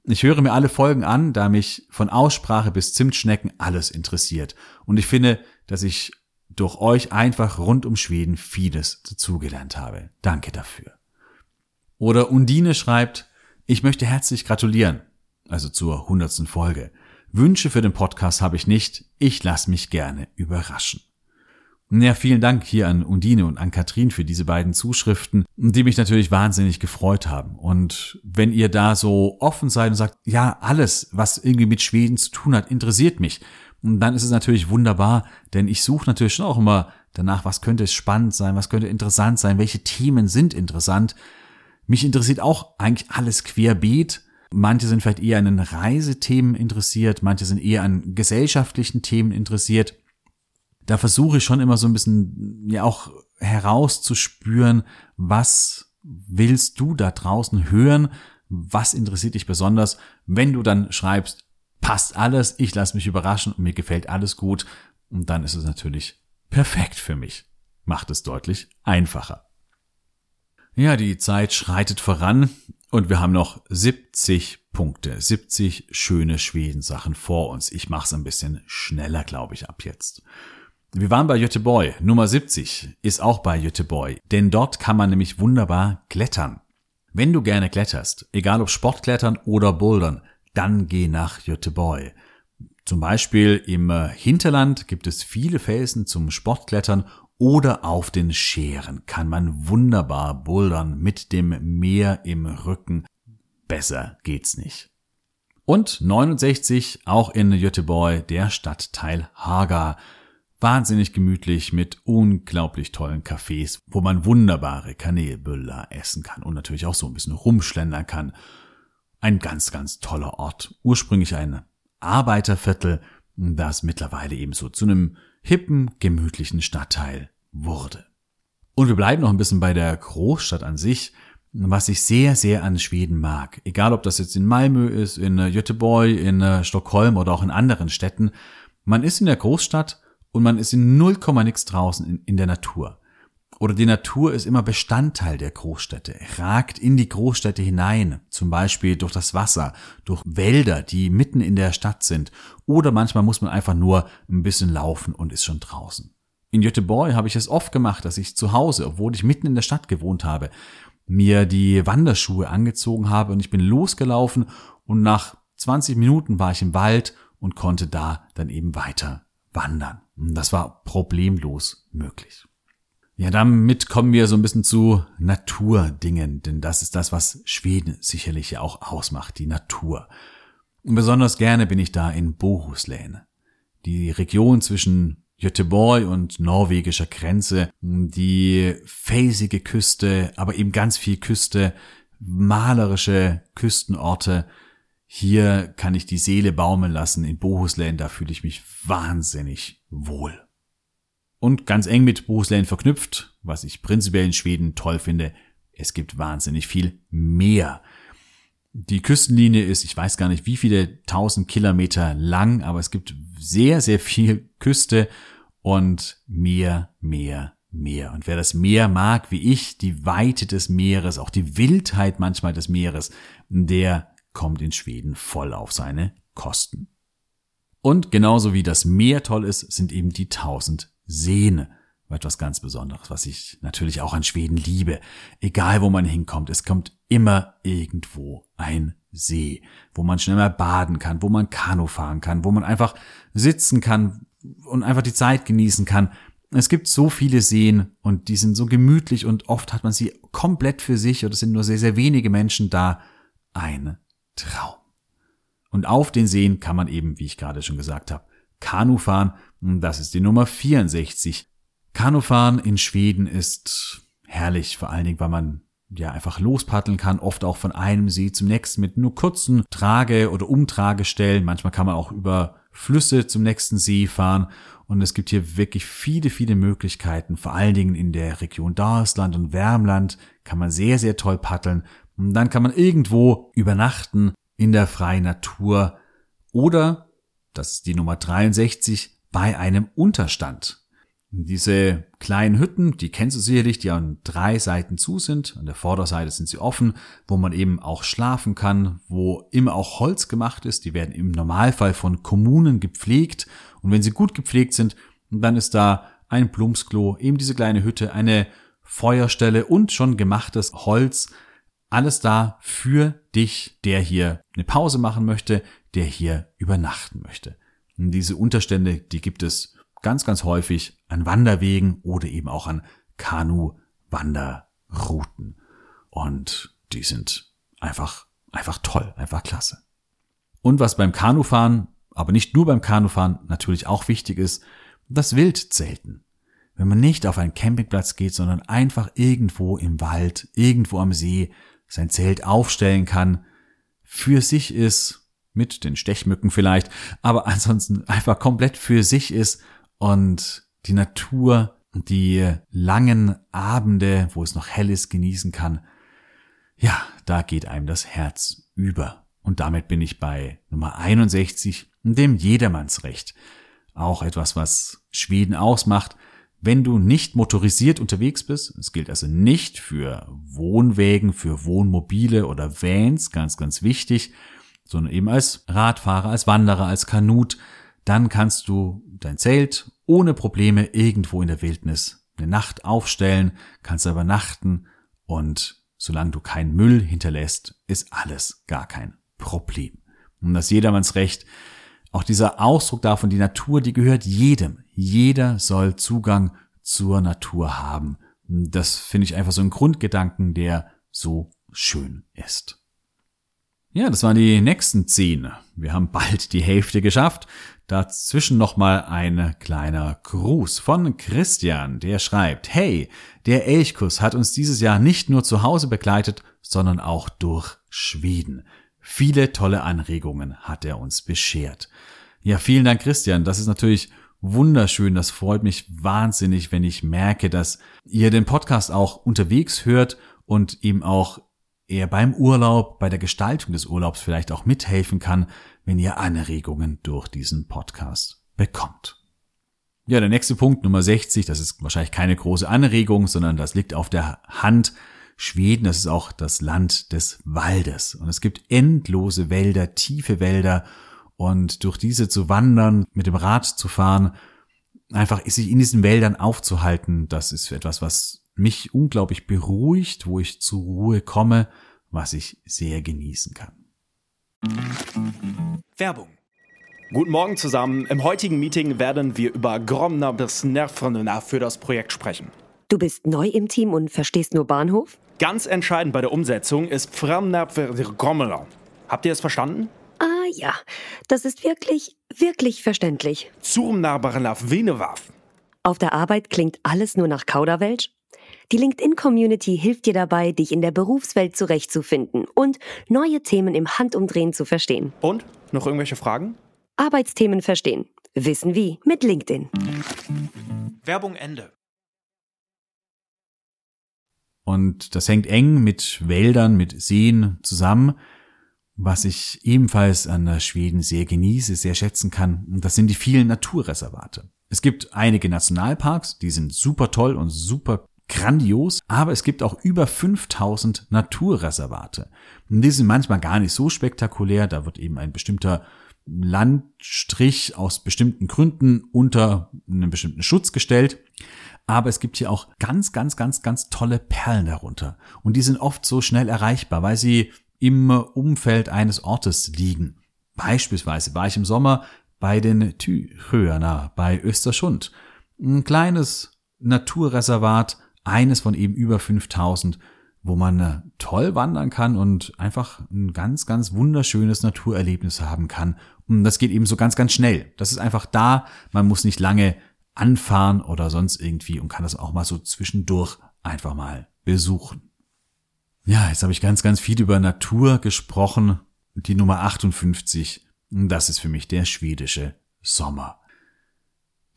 Ich höre mir alle Folgen an, da mich von Aussprache bis Zimtschnecken alles interessiert. Und ich finde, dass ich durch euch einfach rund um Schweden vieles dazugelernt habe. Danke dafür. Oder Undine schreibt, ich möchte herzlich gratulieren, also zur hundertsten Folge. Wünsche für den Podcast habe ich nicht. Ich lasse mich gerne überraschen. Ja, vielen Dank hier an Undine und an Katrin für diese beiden Zuschriften, die mich natürlich wahnsinnig gefreut haben. Und wenn ihr da so offen seid und sagt, ja, alles, was irgendwie mit Schweden zu tun hat, interessiert mich, dann ist es natürlich wunderbar, denn ich suche natürlich schon auch immer danach, was könnte spannend sein, was könnte interessant sein, welche Themen sind interessant. Mich interessiert auch eigentlich alles querbeet Manche sind vielleicht eher an den Reisethemen interessiert, manche sind eher an gesellschaftlichen Themen interessiert. Da versuche ich schon immer so ein bisschen ja auch herauszuspüren, was willst du da draußen hören? Was interessiert dich besonders? Wenn du dann schreibst, passt alles, ich lasse mich überraschen und mir gefällt alles gut, und dann ist es natürlich perfekt für mich. Macht es deutlich einfacher. Ja, die Zeit schreitet voran. Und wir haben noch 70 Punkte, 70 schöne Schwedensachen vor uns. Ich mache es ein bisschen schneller, glaube ich, ab jetzt. Wir waren bei Göteborg. Nummer 70 ist auch bei Göteborg, denn dort kann man nämlich wunderbar klettern. Wenn du gerne kletterst, egal ob Sportklettern oder Bouldern, dann geh nach Göteborg. Zum Beispiel im äh, Hinterland gibt es viele Felsen zum Sportklettern oder auf den Scheren kann man wunderbar bouldern mit dem Meer im Rücken. Besser geht's nicht. Und 69 auch in Göteborg der Stadtteil Haga. Wahnsinnig gemütlich mit unglaublich tollen Cafés, wo man wunderbare Kanelbüller essen kann und natürlich auch so ein bisschen rumschlendern kann. Ein ganz, ganz toller Ort. Ursprünglich ein Arbeiterviertel, das mittlerweile ebenso zu einem hippen, gemütlichen Stadtteil wurde. Und wir bleiben noch ein bisschen bei der Großstadt an sich, was ich sehr, sehr an Schweden mag. Egal, ob das jetzt in Malmö ist, in äh, Göteborg, in äh, Stockholm oder auch in anderen Städten. Man ist in der Großstadt und man ist in null Komma nix draußen in, in der Natur. Oder die Natur ist immer Bestandteil der Großstädte, ragt in die Großstädte hinein, zum Beispiel durch das Wasser, durch Wälder, die mitten in der Stadt sind. Oder manchmal muss man einfach nur ein bisschen laufen und ist schon draußen. In Göteborg habe ich es oft gemacht, dass ich zu Hause, obwohl ich mitten in der Stadt gewohnt habe, mir die Wanderschuhe angezogen habe und ich bin losgelaufen und nach 20 Minuten war ich im Wald und konnte da dann eben weiter wandern. Und das war problemlos möglich. Ja, damit kommen wir so ein bisschen zu Naturdingen, denn das ist das, was Schweden sicherlich ja auch ausmacht, die Natur. Und besonders gerne bin ich da in Bohuslän. Die Region zwischen Göteborg und norwegischer Grenze, die felsige Küste, aber eben ganz viel Küste, malerische Küstenorte. Hier kann ich die Seele baumeln lassen. In Bohuslän, da fühle ich mich wahnsinnig wohl. Und ganz eng mit Bohuslän verknüpft, was ich prinzipiell in Schweden toll finde, es gibt wahnsinnig viel Meer. Die Küstenlinie ist, ich weiß gar nicht, wie viele tausend Kilometer lang, aber es gibt sehr, sehr viel Küste und Meer, Meer, Meer. Und wer das Meer mag, wie ich, die Weite des Meeres, auch die Wildheit manchmal des Meeres, der kommt in Schweden voll auf seine Kosten. Und genauso wie das Meer toll ist, sind eben die tausend Seen etwas ganz Besonderes, was ich natürlich auch an Schweden liebe. Egal wo man hinkommt, es kommt immer irgendwo ein See, wo man schnell mal baden kann, wo man Kanu fahren kann, wo man einfach sitzen kann und einfach die Zeit genießen kann. Es gibt so viele Seen und die sind so gemütlich und oft hat man sie komplett für sich oder es sind nur sehr, sehr wenige Menschen da. Ein Traum. Und auf den Seen kann man eben, wie ich gerade schon gesagt habe, Kanu fahren. Das ist die Nummer 64. Kanufahren in Schweden ist herrlich, vor allen Dingen, weil man ja einfach lospaddeln kann, oft auch von einem See zum nächsten mit nur kurzen Trage- oder Umtragestellen. Manchmal kann man auch über Flüsse zum nächsten See fahren und es gibt hier wirklich viele, viele Möglichkeiten. Vor allen Dingen in der Region Dalsland und Wärmland kann man sehr, sehr toll paddeln. Und dann kann man irgendwo übernachten in der freien Natur oder, das ist die Nummer 63, bei einem Unterstand. Diese kleinen Hütten, die kennst du sicherlich, die an drei Seiten zu sind. An der Vorderseite sind sie offen, wo man eben auch schlafen kann, wo immer auch Holz gemacht ist. Die werden im Normalfall von Kommunen gepflegt. Und wenn sie gut gepflegt sind, dann ist da ein Plumpsklo, eben diese kleine Hütte, eine Feuerstelle und schon gemachtes Holz. Alles da für dich, der hier eine Pause machen möchte, der hier übernachten möchte. Diese Unterstände, die gibt es ganz, ganz häufig an Wanderwegen oder eben auch an Kanu-Wanderrouten. Und die sind einfach, einfach toll, einfach klasse. Und was beim Kanufahren, aber nicht nur beim Kanufahren natürlich auch wichtig ist, das Wildzelten. Wenn man nicht auf einen Campingplatz geht, sondern einfach irgendwo im Wald, irgendwo am See sein Zelt aufstellen kann, für sich ist, mit den Stechmücken vielleicht, aber ansonsten einfach komplett für sich ist und die Natur, die langen Abende, wo es noch hell ist, genießen kann, ja, da geht einem das Herz über. Und damit bin ich bei Nummer 61, dem Jedermannsrecht. Auch etwas, was Schweden ausmacht. Wenn du nicht motorisiert unterwegs bist, es gilt also nicht für Wohnwägen, für Wohnmobile oder Vans, ganz, ganz wichtig, sondern eben als Radfahrer, als Wanderer, als Kanut, dann kannst du dein Zelt ohne Probleme irgendwo in der Wildnis eine Nacht aufstellen, kannst da übernachten und solange du keinen Müll hinterlässt, ist alles gar kein Problem. Und das jedermanns Recht, auch dieser Ausdruck davon, die Natur, die gehört jedem. Jeder soll Zugang zur Natur haben. Das finde ich einfach so ein Grundgedanken, der so schön ist. Ja, das waren die nächsten zehn. Wir haben bald die Hälfte geschafft. Dazwischen nochmal ein kleiner Gruß von Christian, der schreibt, hey, der Elchkuss hat uns dieses Jahr nicht nur zu Hause begleitet, sondern auch durch Schweden. Viele tolle Anregungen hat er uns beschert. Ja, vielen Dank, Christian. Das ist natürlich wunderschön. Das freut mich wahnsinnig, wenn ich merke, dass ihr den Podcast auch unterwegs hört und ihm auch er beim Urlaub, bei der Gestaltung des Urlaubs vielleicht auch mithelfen kann, wenn ihr Anregungen durch diesen Podcast bekommt. Ja, der nächste Punkt, Nummer 60, das ist wahrscheinlich keine große Anregung, sondern das liegt auf der Hand. Schweden, das ist auch das Land des Waldes. Und es gibt endlose Wälder, tiefe Wälder. Und durch diese zu wandern, mit dem Rad zu fahren, einfach sich in diesen Wäldern aufzuhalten, das ist etwas, was mich unglaublich beruhigt, wo ich zur Ruhe komme, was ich sehr genießen kann. Werbung. Guten Morgen zusammen. Im heutigen Meeting werden wir über Gromna bis Nervrenna für das Projekt sprechen. Du bist neu im Team und verstehst nur Bahnhof? Ganz entscheidend bei der Umsetzung ist Framnapver Habt ihr es verstanden? Ah ja, das ist wirklich, wirklich verständlich. Zurmnabarnaf Venewaf. Auf der Arbeit klingt alles nur nach Kauderwelsch die LinkedIn-Community hilft dir dabei, dich in der Berufswelt zurechtzufinden und neue Themen im Handumdrehen zu verstehen. Und? Noch irgendwelche Fragen? Arbeitsthemen verstehen. Wissen wie mit LinkedIn. Werbung Ende. Und das hängt eng mit Wäldern, mit Seen zusammen. Was ich ebenfalls an Schweden sehr genieße, sehr schätzen kann, das sind die vielen Naturreservate. Es gibt einige Nationalparks, die sind super toll und super grandios, aber es gibt auch über 5000 Naturreservate. Und die sind manchmal gar nicht so spektakulär, da wird eben ein bestimmter Landstrich aus bestimmten Gründen unter einen bestimmten Schutz gestellt. Aber es gibt hier auch ganz, ganz, ganz, ganz tolle Perlen darunter. Und die sind oft so schnell erreichbar, weil sie im Umfeld eines Ortes liegen. Beispielsweise war ich im Sommer bei den Thyhöerner bei Österschund. Ein kleines Naturreservat, eines von eben über 5000, wo man äh, toll wandern kann und einfach ein ganz, ganz wunderschönes Naturerlebnis haben kann. Und das geht eben so ganz, ganz schnell. Das ist einfach da. Man muss nicht lange anfahren oder sonst irgendwie und kann das auch mal so zwischendurch einfach mal besuchen. Ja, jetzt habe ich ganz, ganz viel über Natur gesprochen. Die Nummer 58, das ist für mich der schwedische Sommer.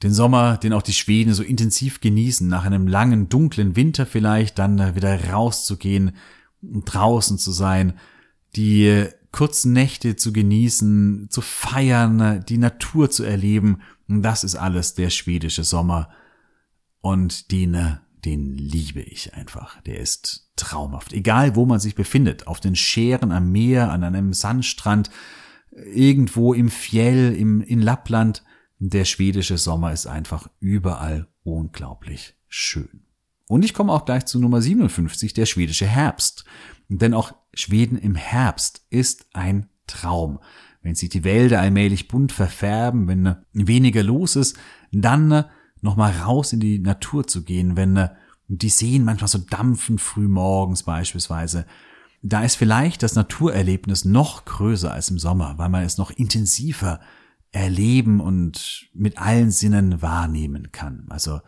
Den Sommer, den auch die Schweden so intensiv genießen, nach einem langen, dunklen Winter vielleicht, dann wieder rauszugehen, draußen zu sein, die kurzen Nächte zu genießen, zu feiern, die Natur zu erleben. Das ist alles der schwedische Sommer. Und den, den liebe ich einfach. Der ist traumhaft. Egal wo man sich befindet, auf den Scheren am Meer, an einem Sandstrand, irgendwo im Fjell, im, in Lappland, der schwedische Sommer ist einfach überall unglaublich schön. Und ich komme auch gleich zu Nummer 57, der schwedische Herbst. Denn auch Schweden im Herbst ist ein Traum. Wenn sich die Wälder allmählich bunt verfärben, wenn weniger los ist, dann nochmal raus in die Natur zu gehen, wenn die Seen manchmal so dampfen, früh morgens beispielsweise. Da ist vielleicht das Naturerlebnis noch größer als im Sommer, weil man es noch intensiver erleben und mit allen Sinnen wahrnehmen kann. Also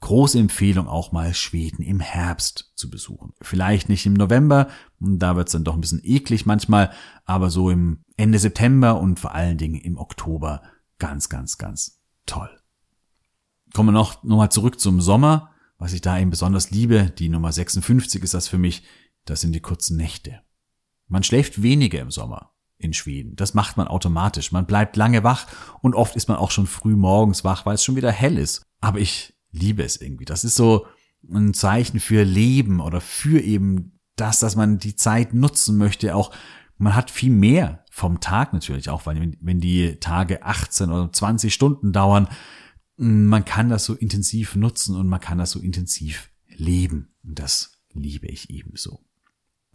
große Empfehlung auch mal Schweden im Herbst zu besuchen. Vielleicht nicht im November, da wird's dann doch ein bisschen eklig manchmal, aber so im Ende September und vor allen Dingen im Oktober ganz, ganz, ganz toll. Kommen wir noch, noch mal zurück zum Sommer. Was ich da eben besonders liebe, die Nummer 56 ist das für mich, das sind die kurzen Nächte. Man schläft weniger im Sommer in Schweden. Das macht man automatisch. Man bleibt lange wach und oft ist man auch schon früh morgens wach, weil es schon wieder hell ist. Aber ich liebe es irgendwie. Das ist so ein Zeichen für Leben oder für eben das, dass man die Zeit nutzen möchte. Auch man hat viel mehr vom Tag natürlich auch, weil wenn die Tage 18 oder 20 Stunden dauern, man kann das so intensiv nutzen und man kann das so intensiv leben. Und das liebe ich ebenso.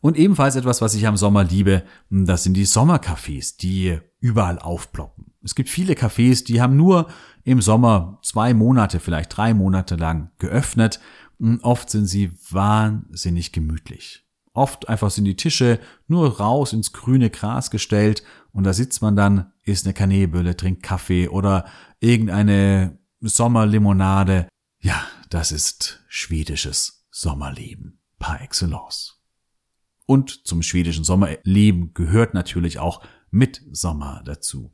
Und ebenfalls etwas, was ich am Sommer liebe, das sind die Sommercafés, die überall aufploppen. Es gibt viele Cafés, die haben nur im Sommer zwei Monate, vielleicht drei Monate lang geöffnet. Oft sind sie wahnsinnig gemütlich. Oft einfach sind die Tische nur raus ins grüne Gras gestellt und da sitzt man dann, isst eine Kanäbülle, trinkt Kaffee oder irgendeine Sommerlimonade. Ja, das ist schwedisches Sommerleben par excellence. Und zum schwedischen Sommerleben gehört natürlich auch Mitsommer dazu.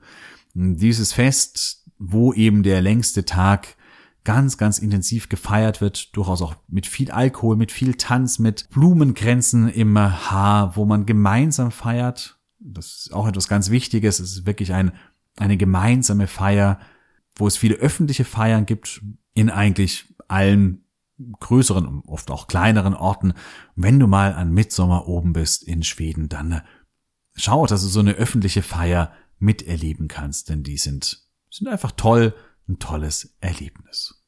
Dieses Fest, wo eben der längste Tag ganz, ganz intensiv gefeiert wird, durchaus auch mit viel Alkohol, mit viel Tanz, mit Blumenkränzen im Haar, wo man gemeinsam feiert. Das ist auch etwas ganz Wichtiges. Es ist wirklich ein, eine gemeinsame Feier, wo es viele öffentliche Feiern gibt in eigentlich allen größeren und oft auch kleineren Orten. Wenn du mal an Mitsommer oben bist in Schweden, dann äh, schau, dass du so eine öffentliche Feier miterleben kannst, denn die sind, sind einfach toll, ein tolles Erlebnis.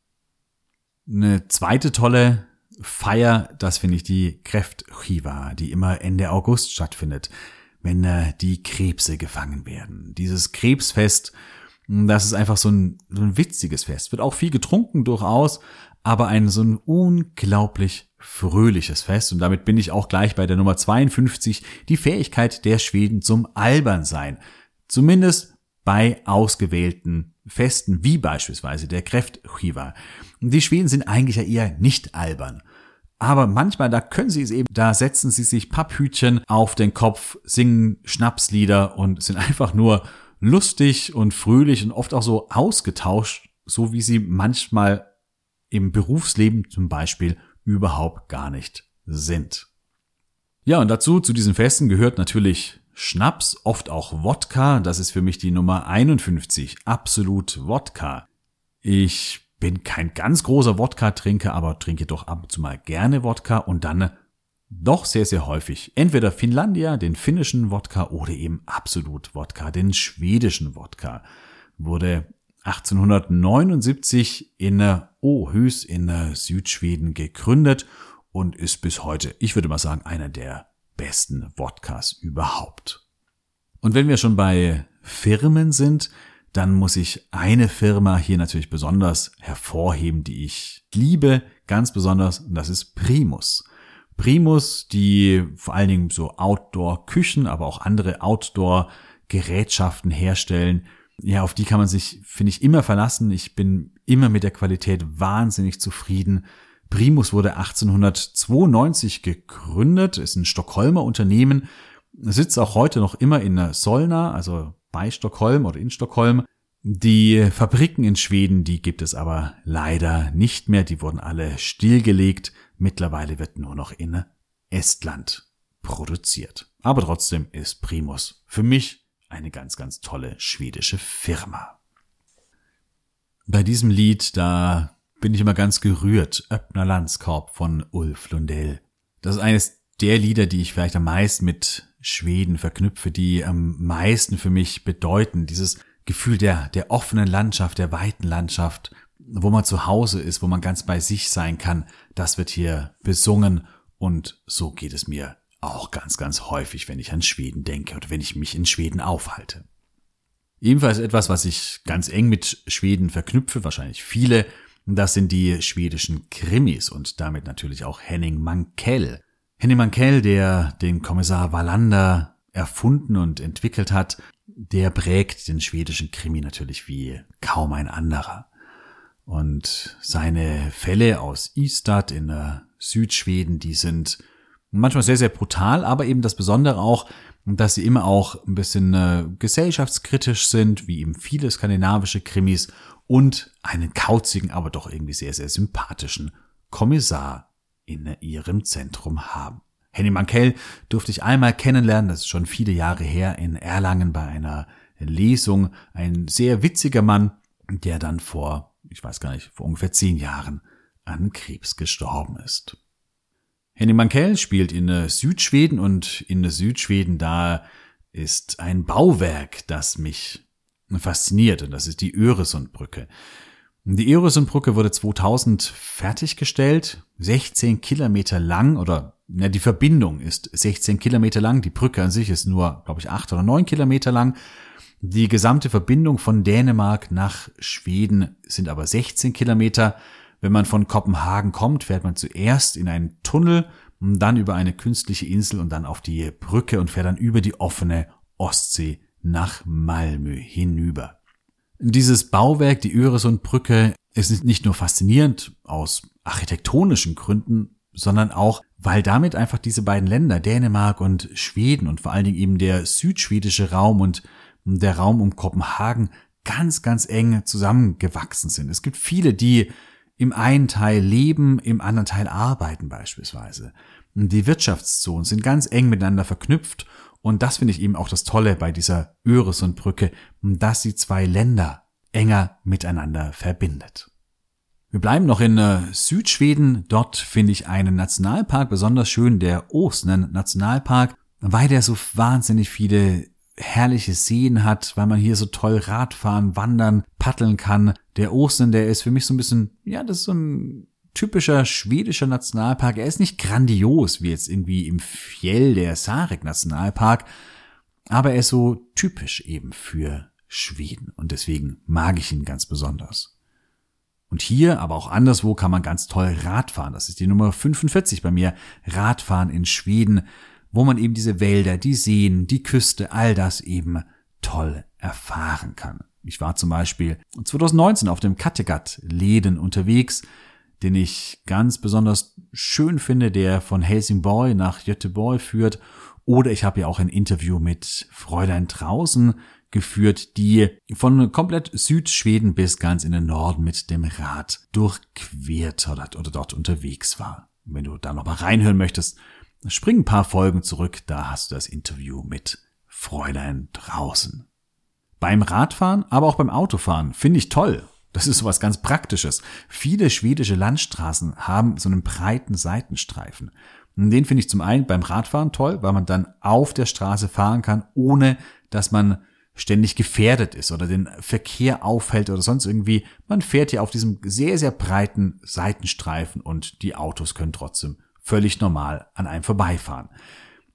Eine zweite tolle Feier, das finde ich die Kräftchiva, die immer Ende August stattfindet, wenn äh, die Krebse gefangen werden. Dieses Krebsfest, das ist einfach so ein, so ein witziges Fest. Wird auch viel getrunken durchaus, aber ein so ein unglaublich fröhliches Fest. Und damit bin ich auch gleich bei der Nummer 52, die Fähigkeit der Schweden zum Albernsein. Zumindest bei ausgewählten Festen, wie beispielsweise der Kräftchiva. Die Schweden sind eigentlich ja eher nicht albern. Aber manchmal, da können sie es eben, da setzen sie sich Papphütchen auf den Kopf, singen Schnapslieder und sind einfach nur lustig und fröhlich und oft auch so ausgetauscht, so wie sie manchmal im Berufsleben zum Beispiel überhaupt gar nicht sind. Ja, und dazu, zu diesen Festen gehört natürlich Schnaps, oft auch Wodka. Das ist für mich die Nummer 51. Absolut Wodka. Ich bin kein ganz großer Wodka-Trinker, aber trinke doch ab und zu mal gerne Wodka und dann doch sehr, sehr häufig. Entweder Finlandia, den finnischen Wodka oder eben Absolut Wodka, den schwedischen Wodka. Wurde 1879 in Åhus in Südschweden gegründet und ist bis heute, ich würde mal sagen, einer der besten Wodkas überhaupt. Und wenn wir schon bei Firmen sind, dann muss ich eine Firma hier natürlich besonders hervorheben, die ich liebe, ganz besonders, und das ist Primus. Primus, die vor allen Dingen so Outdoor-Küchen, aber auch andere Outdoor-Gerätschaften herstellen. Ja, auf die kann man sich, finde ich, immer verlassen. Ich bin immer mit der Qualität wahnsinnig zufrieden. Primus wurde 1892 gegründet, ist ein Stockholmer Unternehmen, sitzt auch heute noch immer in Solna, also bei Stockholm oder in Stockholm. Die Fabriken in Schweden, die gibt es aber leider nicht mehr, die wurden alle stillgelegt. Mittlerweile wird nur noch in Estland produziert. Aber trotzdem ist Primus für mich eine ganz, ganz tolle schwedische Firma. Bei diesem Lied, da bin ich immer ganz gerührt. Öppner Landskorb von Ulf Lundell. Das ist eines der Lieder, die ich vielleicht am meisten mit Schweden verknüpfe, die am meisten für mich bedeuten. Dieses Gefühl der, der offenen Landschaft, der weiten Landschaft, wo man zu Hause ist, wo man ganz bei sich sein kann, das wird hier besungen und so geht es mir auch ganz, ganz häufig, wenn ich an Schweden denke oder wenn ich mich in Schweden aufhalte. Ebenfalls etwas, was ich ganz eng mit Schweden verknüpfe, wahrscheinlich viele, das sind die schwedischen Krimis und damit natürlich auch Henning Mankell. Henning Mankell, der den Kommissar Wallander erfunden und entwickelt hat, der prägt den schwedischen Krimi natürlich wie kaum ein anderer. Und seine Fälle aus Ystad in Südschweden, die sind manchmal sehr, sehr brutal, aber eben das Besondere auch, dass sie immer auch ein bisschen äh, gesellschaftskritisch sind, wie eben viele skandinavische Krimis und einen kauzigen, aber doch irgendwie sehr, sehr sympathischen Kommissar in ihrem Zentrum haben. Henny Mankell durfte ich einmal kennenlernen, das ist schon viele Jahre her, in Erlangen bei einer Lesung. Ein sehr witziger Mann, der dann vor, ich weiß gar nicht, vor ungefähr zehn Jahren an Krebs gestorben ist. Henning Mankell spielt in Südschweden und in Südschweden da ist ein Bauwerk, das mich fasziniert und das ist die Öresundbrücke. Die Öresundbrücke wurde 2000 fertiggestellt, 16 Kilometer lang oder na, die Verbindung ist 16 Kilometer lang, die Brücke an sich ist nur, glaube ich, 8 oder 9 Kilometer lang. Die gesamte Verbindung von Dänemark nach Schweden sind aber 16 Kilometer. Wenn man von Kopenhagen kommt, fährt man zuerst in einen Tunnel, dann über eine künstliche Insel und dann auf die Brücke und fährt dann über die offene Ostsee nach Malmö hinüber. Dieses Bauwerk, die Öresundbrücke, ist nicht nur faszinierend aus architektonischen Gründen, sondern auch, weil damit einfach diese beiden Länder, Dänemark und Schweden und vor allen Dingen eben der südschwedische Raum und der Raum um Kopenhagen ganz, ganz eng zusammengewachsen sind. Es gibt viele, die im einen Teil leben, im anderen Teil arbeiten beispielsweise. Die Wirtschaftszonen sind ganz eng miteinander verknüpft und das finde ich eben auch das Tolle bei dieser Öresundbrücke, dass sie zwei Länder enger miteinander verbindet. Wir bleiben noch in äh, Südschweden. Dort finde ich einen Nationalpark besonders schön, der Osnen Nationalpark, weil der so wahnsinnig viele herrliche Seen hat, weil man hier so toll Radfahren, wandern, paddeln kann. Der Osnen, der ist für mich so ein bisschen, ja, das ist so ein typischer schwedischer Nationalpark. Er ist nicht grandios wie jetzt irgendwie im Fjell der Sarek Nationalpark, aber er ist so typisch eben für Schweden und deswegen mag ich ihn ganz besonders. Und hier, aber auch anderswo kann man ganz toll Radfahren. Das ist die Nummer 45 bei mir. Radfahren in Schweden, wo man eben diese Wälder, die Seen, die Küste, all das eben toll erfahren kann. Ich war zum Beispiel 2019 auf dem Kattegat-Läden unterwegs den ich ganz besonders schön finde, der von Helsingborg nach Göteborg führt. Oder ich habe ja auch ein Interview mit Fräulein Draußen geführt, die von komplett Südschweden bis ganz in den Norden mit dem Rad durchquert oder, dort unterwegs war. Wenn du da nochmal reinhören möchtest, spring ein paar Folgen zurück, da hast du das Interview mit Fräulein draußen. Beim Radfahren, aber auch beim Autofahren finde ich toll. Das ist sowas ganz Praktisches. Viele schwedische Landstraßen haben so einen breiten Seitenstreifen. Und den finde ich zum einen beim Radfahren toll, weil man dann auf der Straße fahren kann, ohne dass man ständig gefährdet ist oder den Verkehr aufhält oder sonst irgendwie. Man fährt hier auf diesem sehr, sehr breiten Seitenstreifen und die Autos können trotzdem völlig normal an einem vorbeifahren.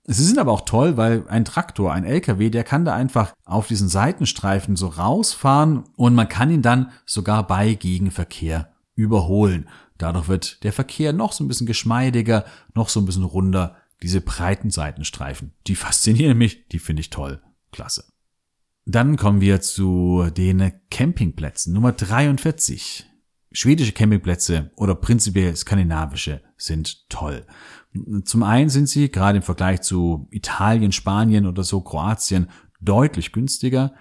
Sie sind aber auch toll, weil ein Traktor, ein LKW, der kann da einfach auf diesen Seitenstreifen so rausfahren und man kann ihn dann sogar bei Gegenverkehr überholen. Dadurch wird der Verkehr noch so ein bisschen geschmeidiger, noch so ein bisschen runder. Diese breiten Seitenstreifen, die faszinieren mich, die finde ich toll. Klasse. Dann kommen wir zu den Campingplätzen. Nummer 43. Schwedische Campingplätze oder prinzipiell skandinavische sind toll. Zum einen sind sie gerade im Vergleich zu Italien, Spanien oder so Kroatien deutlich günstiger.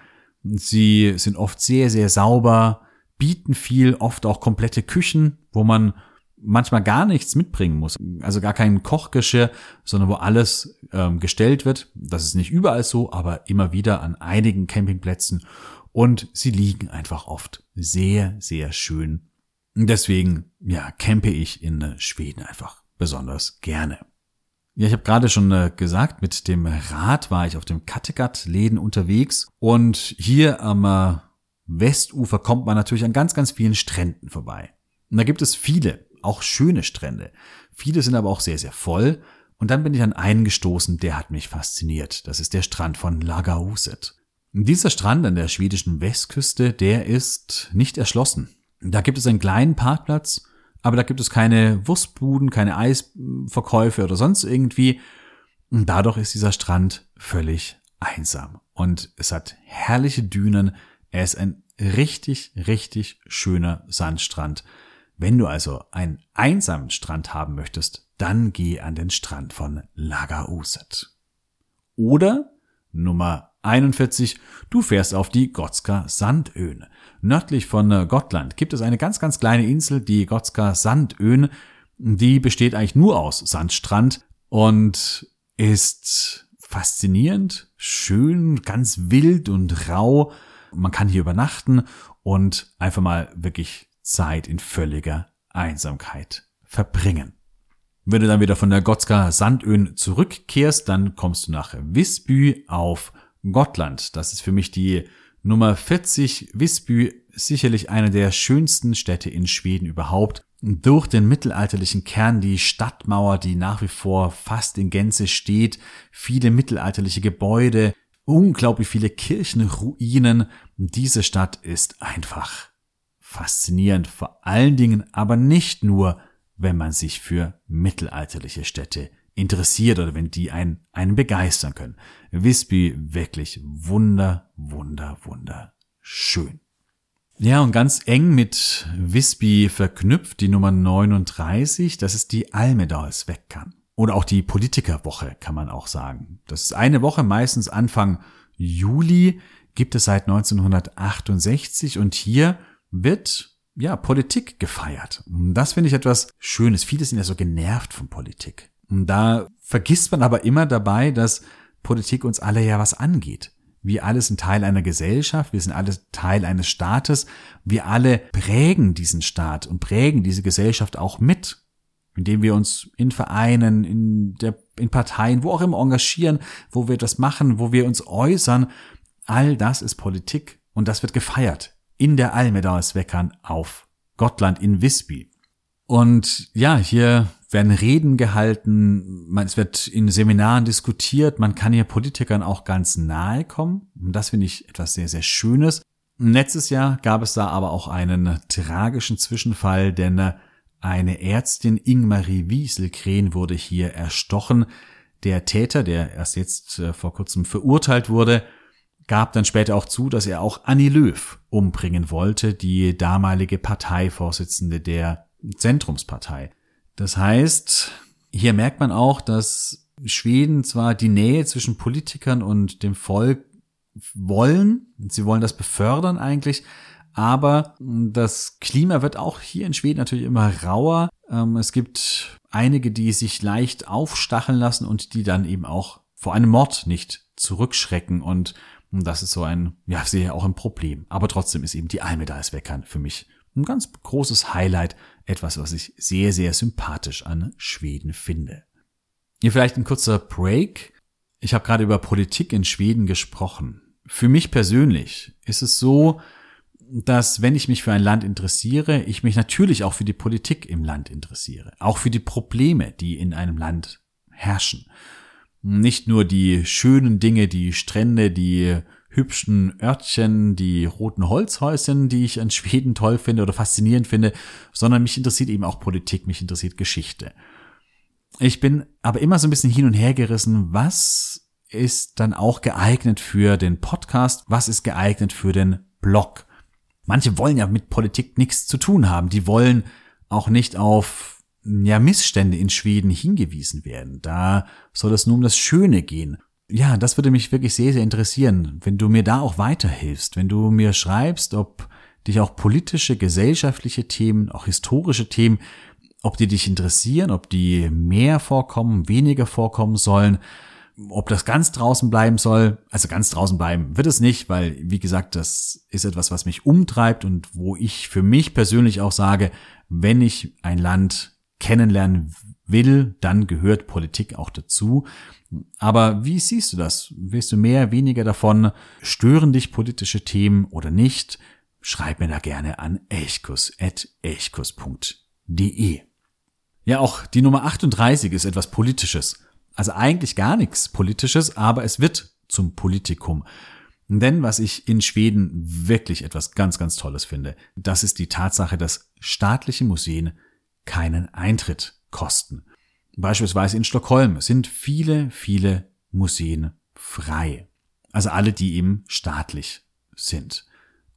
Sie sind oft sehr, sehr sauber, bieten viel, oft auch komplette Küchen, wo man manchmal gar nichts mitbringen muss. Also gar kein Kochgeschirr, sondern wo alles ähm, gestellt wird. Das ist nicht überall so, aber immer wieder an einigen Campingplätzen. Und sie liegen einfach oft sehr, sehr schön. Deswegen, ja, campe ich in Schweden einfach besonders gerne. Ja, ich habe gerade schon äh, gesagt, mit dem Rad war ich auf dem Kattegat-Läden unterwegs und hier am äh, Westufer kommt man natürlich an ganz, ganz vielen Stränden vorbei. Und da gibt es viele, auch schöne Strände. Viele sind aber auch sehr, sehr voll. Und dann bin ich an einen gestoßen, der hat mich fasziniert. Das ist der Strand von Lagauset. Dieser Strand an der schwedischen Westküste, der ist nicht erschlossen. Da gibt es einen kleinen Parkplatz, aber da gibt es keine Wurstbuden, keine Eisverkäufe oder sonst irgendwie. Und dadurch ist dieser Strand völlig einsam. Und es hat herrliche Dünen, er ist ein richtig, richtig schöner Sandstrand. Wenn du also einen einsamen Strand haben möchtest, dann geh an den Strand von Lagauset. Oder Nummer 41, du fährst auf die Gotska Sandöhn. Nördlich von Gottland gibt es eine ganz, ganz kleine Insel, die Gotska Sandöhn. Die besteht eigentlich nur aus Sandstrand und ist faszinierend, schön, ganz wild und rau man kann hier übernachten und einfach mal wirklich Zeit in völliger Einsamkeit verbringen. Wenn du dann wieder von der Gotska Sandön zurückkehrst, dann kommst du nach Visby auf Gottland. Das ist für mich die Nummer 40. Visby sicherlich eine der schönsten Städte in Schweden überhaupt. Durch den mittelalterlichen Kern, die Stadtmauer, die nach wie vor fast in Gänze steht, viele mittelalterliche Gebäude, unglaublich viele Kirchenruinen. Diese Stadt ist einfach faszinierend, vor allen Dingen aber nicht nur, wenn man sich für mittelalterliche Städte interessiert oder wenn die einen, einen begeistern können. Visby wirklich wunder, wunder, wunder schön. Ja, und ganz eng mit Visby verknüpft die Nummer 39, das ist die Almedalsveckan. Oder auch die Politikerwoche kann man auch sagen. Das ist eine Woche, meistens Anfang Juli, gibt es seit 1968 und hier wird ja Politik gefeiert. Das finde ich etwas Schönes. Viele sind ja so genervt von Politik. Und da vergisst man aber immer dabei, dass Politik uns alle ja was angeht. Wir alle sind Teil einer Gesellschaft, wir sind alle Teil eines Staates, wir alle prägen diesen Staat und prägen diese Gesellschaft auch mit indem wir uns in Vereinen, in, der, in Parteien, wo auch immer engagieren, wo wir das machen, wo wir uns äußern. All das ist Politik und das wird gefeiert in der Almedalsweckern auf Gottland in Visby. Und ja, hier werden Reden gehalten, man, es wird in Seminaren diskutiert, man kann hier Politikern auch ganz nahe kommen. Und das finde ich etwas sehr, sehr Schönes. Letztes Jahr gab es da aber auch einen tragischen Zwischenfall, denn eine Ärztin Ingmarie Wieselkren wurde hier erstochen. Der Täter, der erst jetzt äh, vor kurzem verurteilt wurde, gab dann später auch zu, dass er auch Annie Löw umbringen wollte, die damalige Parteivorsitzende der Zentrumspartei. Das heißt, hier merkt man auch, dass Schweden zwar die Nähe zwischen Politikern und dem Volk wollen. Sie wollen das befördern eigentlich. Aber das Klima wird auch hier in Schweden natürlich immer rauer. Ähm, es gibt einige, die sich leicht aufstacheln lassen und die dann eben auch vor einem Mord nicht zurückschrecken. Und das ist so ein, ja, sehe auch ein Problem. Aber trotzdem ist eben die Almeda als Weckern für mich ein ganz großes Highlight. Etwas, was ich sehr, sehr sympathisch an Schweden finde. Hier vielleicht ein kurzer Break. Ich habe gerade über Politik in Schweden gesprochen. Für mich persönlich ist es so, dass wenn ich mich für ein Land interessiere, ich mich natürlich auch für die Politik im Land interessiere, auch für die Probleme, die in einem Land herrschen. Nicht nur die schönen Dinge, die Strände, die hübschen Örtchen, die roten Holzhäuschen, die ich an Schweden toll finde oder faszinierend finde, sondern mich interessiert eben auch Politik, mich interessiert Geschichte. Ich bin aber immer so ein bisschen hin und her gerissen, was ist dann auch geeignet für den Podcast, was ist geeignet für den Blog. Manche wollen ja mit Politik nichts zu tun haben. Die wollen auch nicht auf ja, Missstände in Schweden hingewiesen werden. Da soll es nur um das Schöne gehen. Ja, das würde mich wirklich sehr, sehr interessieren, wenn du mir da auch weiterhilfst, wenn du mir schreibst, ob dich auch politische, gesellschaftliche Themen, auch historische Themen, ob die dich interessieren, ob die mehr vorkommen, weniger vorkommen sollen ob das ganz draußen bleiben soll, also ganz draußen bleiben wird es nicht, weil, wie gesagt, das ist etwas, was mich umtreibt und wo ich für mich persönlich auch sage, wenn ich ein Land kennenlernen will, dann gehört Politik auch dazu. Aber wie siehst du das? Willst du mehr, weniger davon? Stören dich politische Themen oder nicht? Schreib mir da gerne an elchkus.elchkus.de. Ja, auch die Nummer 38 ist etwas Politisches. Also eigentlich gar nichts Politisches, aber es wird zum Politikum. Denn was ich in Schweden wirklich etwas ganz, ganz Tolles finde, das ist die Tatsache, dass staatliche Museen keinen Eintritt kosten. Beispielsweise in Stockholm sind viele, viele Museen frei. Also alle, die eben staatlich sind.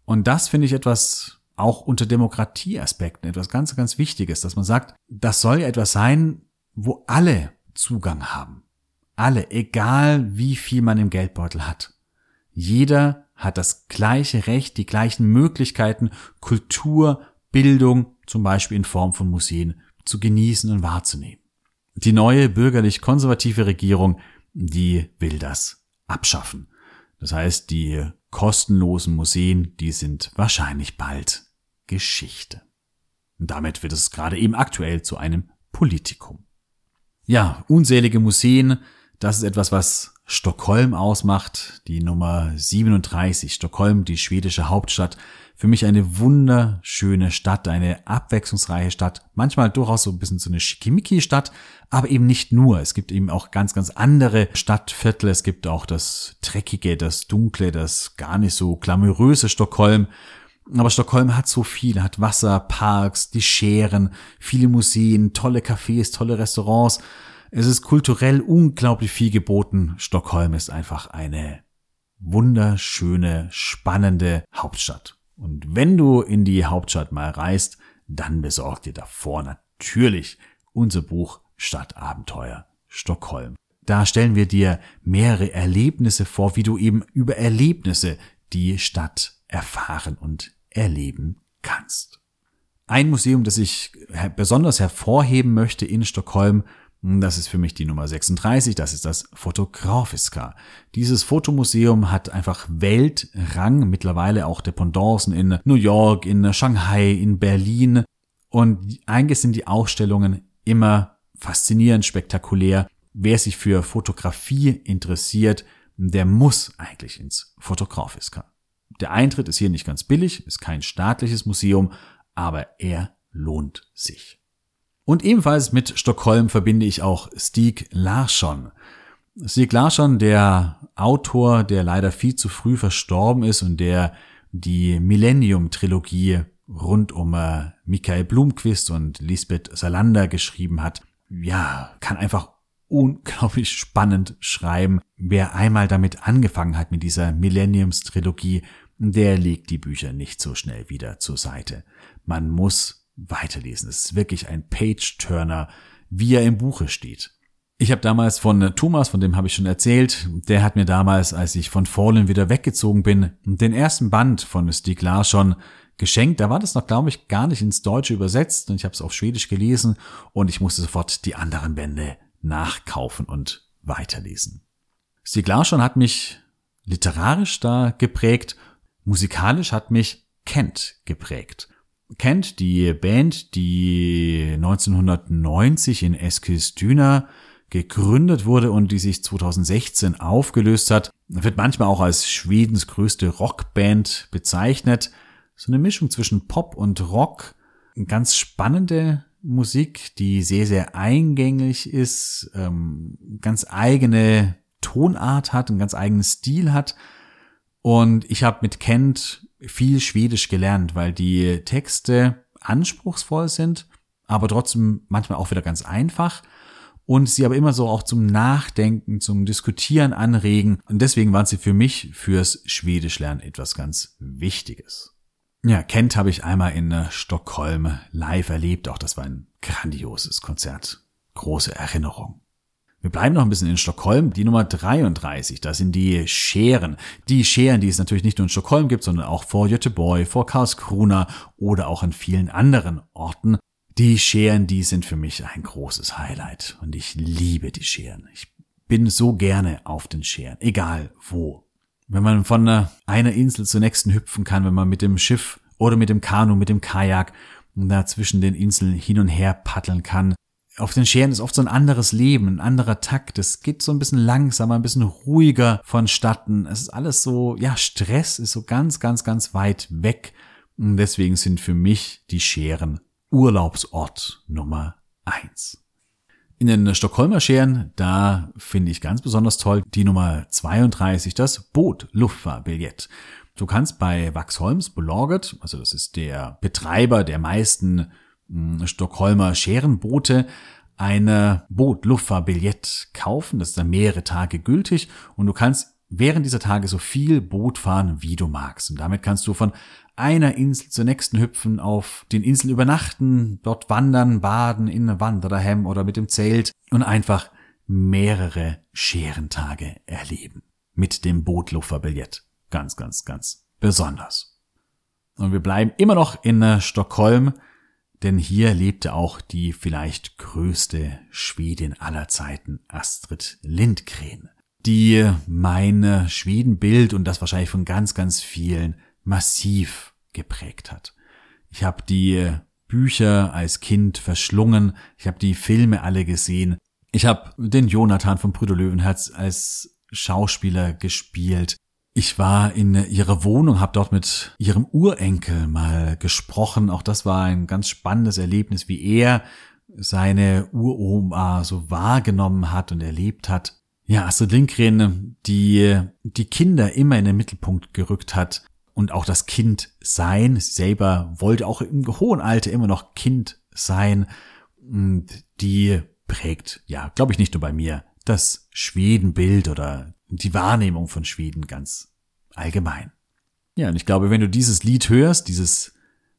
Und das finde ich etwas auch unter Demokratieaspekten etwas ganz, ganz Wichtiges, dass man sagt, das soll ja etwas sein, wo alle Zugang haben. Alle, egal wie viel man im Geldbeutel hat. Jeder hat das gleiche Recht, die gleichen Möglichkeiten, Kultur, Bildung, zum Beispiel in Form von Museen, zu genießen und wahrzunehmen. Die neue bürgerlich-konservative Regierung, die will das abschaffen. Das heißt, die kostenlosen Museen, die sind wahrscheinlich bald Geschichte. Und damit wird es gerade eben aktuell zu einem Politikum. Ja, unzählige Museen, das ist etwas, was Stockholm ausmacht, die Nummer 37, Stockholm, die schwedische Hauptstadt. Für mich eine wunderschöne Stadt, eine abwechslungsreiche Stadt, manchmal durchaus so ein bisschen so eine Schickimicki-Stadt, aber eben nicht nur. Es gibt eben auch ganz, ganz andere Stadtviertel. Es gibt auch das dreckige, das dunkle, das gar nicht so glamouröse Stockholm. Aber Stockholm hat so viel, hat Wasser, Parks, die Scheren, viele Museen, tolle Cafés, tolle Restaurants. Es ist kulturell unglaublich viel geboten. Stockholm ist einfach eine wunderschöne, spannende Hauptstadt. Und wenn du in die Hauptstadt mal reist, dann besorg dir davor natürlich unser Buch Stadtabenteuer Stockholm. Da stellen wir dir mehrere Erlebnisse vor, wie du eben über Erlebnisse die Stadt erfahren und erleben kannst. Ein Museum, das ich besonders hervorheben möchte in Stockholm, das ist für mich die Nummer 36, das ist das Fotografiska. Dieses Fotomuseum hat einfach Weltrang, mittlerweile auch Dependancen in New York, in Shanghai, in Berlin. Und eigentlich sind die Ausstellungen immer faszinierend, spektakulär. Wer sich für Fotografie interessiert, der muss eigentlich ins Fotografiska. Der Eintritt ist hier nicht ganz billig, ist kein staatliches Museum, aber er lohnt sich. Und ebenfalls mit Stockholm verbinde ich auch Stieg Larsson. Stieg Larsson, der Autor, der leider viel zu früh verstorben ist und der die Millennium-Trilogie rund um äh, Michael Blumquist und Lisbeth Salander geschrieben hat, ja, kann einfach unglaublich spannend schreiben. Wer einmal damit angefangen hat mit dieser Millenniums-Trilogie, der legt die Bücher nicht so schnell wieder zur Seite. Man muss weiterlesen. Es ist wirklich ein Page-Turner, wie er im Buche steht. Ich habe damals von Thomas, von dem habe ich schon erzählt, der hat mir damals, als ich von Fallen wieder weggezogen bin, den ersten Band von Stieg Larsson geschenkt. Da war das noch, glaube ich, gar nicht ins Deutsche übersetzt und ich habe es auf Schwedisch gelesen und ich musste sofort die anderen Bände nachkaufen und weiterlesen. Stieg Larsson hat mich literarisch da geprägt, musikalisch hat mich Kent geprägt. Kent, die Band, die 1990 in Eskilstuna gegründet wurde und die sich 2016 aufgelöst hat, wird manchmal auch als Schwedens größte Rockband bezeichnet. So eine Mischung zwischen Pop und Rock. Ganz spannende Musik, die sehr, sehr eingängig ist, ähm, ganz eigene Tonart hat, einen ganz eigenen Stil hat. Und ich habe mit Kent viel Schwedisch gelernt, weil die Texte anspruchsvoll sind, aber trotzdem manchmal auch wieder ganz einfach und sie aber immer so auch zum Nachdenken, zum Diskutieren anregen. Und deswegen waren sie für mich fürs Schwedischlernen etwas ganz Wichtiges. Ja, Kent habe ich einmal in äh, Stockholm live erlebt. Auch das war ein grandioses Konzert. Große Erinnerung. Wir bleiben noch ein bisschen in Stockholm. Die Nummer 33, das sind die Scheren. Die Scheren, die es natürlich nicht nur in Stockholm gibt, sondern auch vor Göteborg, vor Karlskrona oder auch an vielen anderen Orten. Die Scheren, die sind für mich ein großes Highlight und ich liebe die Scheren. Ich bin so gerne auf den Scheren, egal wo. Wenn man von einer Insel zur nächsten hüpfen kann, wenn man mit dem Schiff oder mit dem Kanu, mit dem Kajak da zwischen den Inseln hin und her paddeln kann. Auf den Scheren ist oft so ein anderes Leben, ein anderer Takt. Es geht so ein bisschen langsamer, ein bisschen ruhiger vonstatten. Es ist alles so, ja, Stress ist so ganz, ganz, ganz weit weg. Und deswegen sind für mich die Scheren Urlaubsort Nummer eins. In den Stockholmer Scheren, da finde ich ganz besonders toll die Nummer 32, das Boot Luftfahrbillett. Du kannst bei Vaxholms Bolaget, also das ist der Betreiber der meisten Stockholmer Scherenboote, eine Boot-Luftfahrbillett kaufen. Das ist dann mehrere Tage gültig und du kannst während dieser Tage so viel Boot fahren, wie du magst. Und damit kannst du von einer Insel zur nächsten hüpfen, auf den Inseln übernachten, dort wandern, baden in Wandererhem oder mit dem Zelt und einfach mehrere Scherentage erleben. Mit dem Bootlufferbillett. Ganz, ganz, ganz besonders. Und wir bleiben immer noch in äh, Stockholm, denn hier lebte auch die vielleicht größte Schwedin aller Zeiten, Astrid Lindgren, die mein Schwedenbild und das wahrscheinlich von ganz, ganz vielen massiv geprägt hat. Ich habe die Bücher als Kind verschlungen, ich habe die Filme alle gesehen, ich habe den Jonathan von Brüder Löwenherz als Schauspieler gespielt. Ich war in ihrer Wohnung, habe dort mit ihrem Urenkel mal gesprochen. Auch das war ein ganz spannendes Erlebnis, wie er seine Uroma so wahrgenommen hat und erlebt hat. Ja, Astrid Lindgren, die die Kinder immer in den Mittelpunkt gerückt hat, und auch das Kind sein. Sie selber wollte auch im hohen Alter immer noch Kind sein. Die prägt, ja, glaube ich nicht nur bei mir, das Schwedenbild oder die Wahrnehmung von Schweden ganz allgemein. Ja, und ich glaube, wenn du dieses Lied hörst, dieses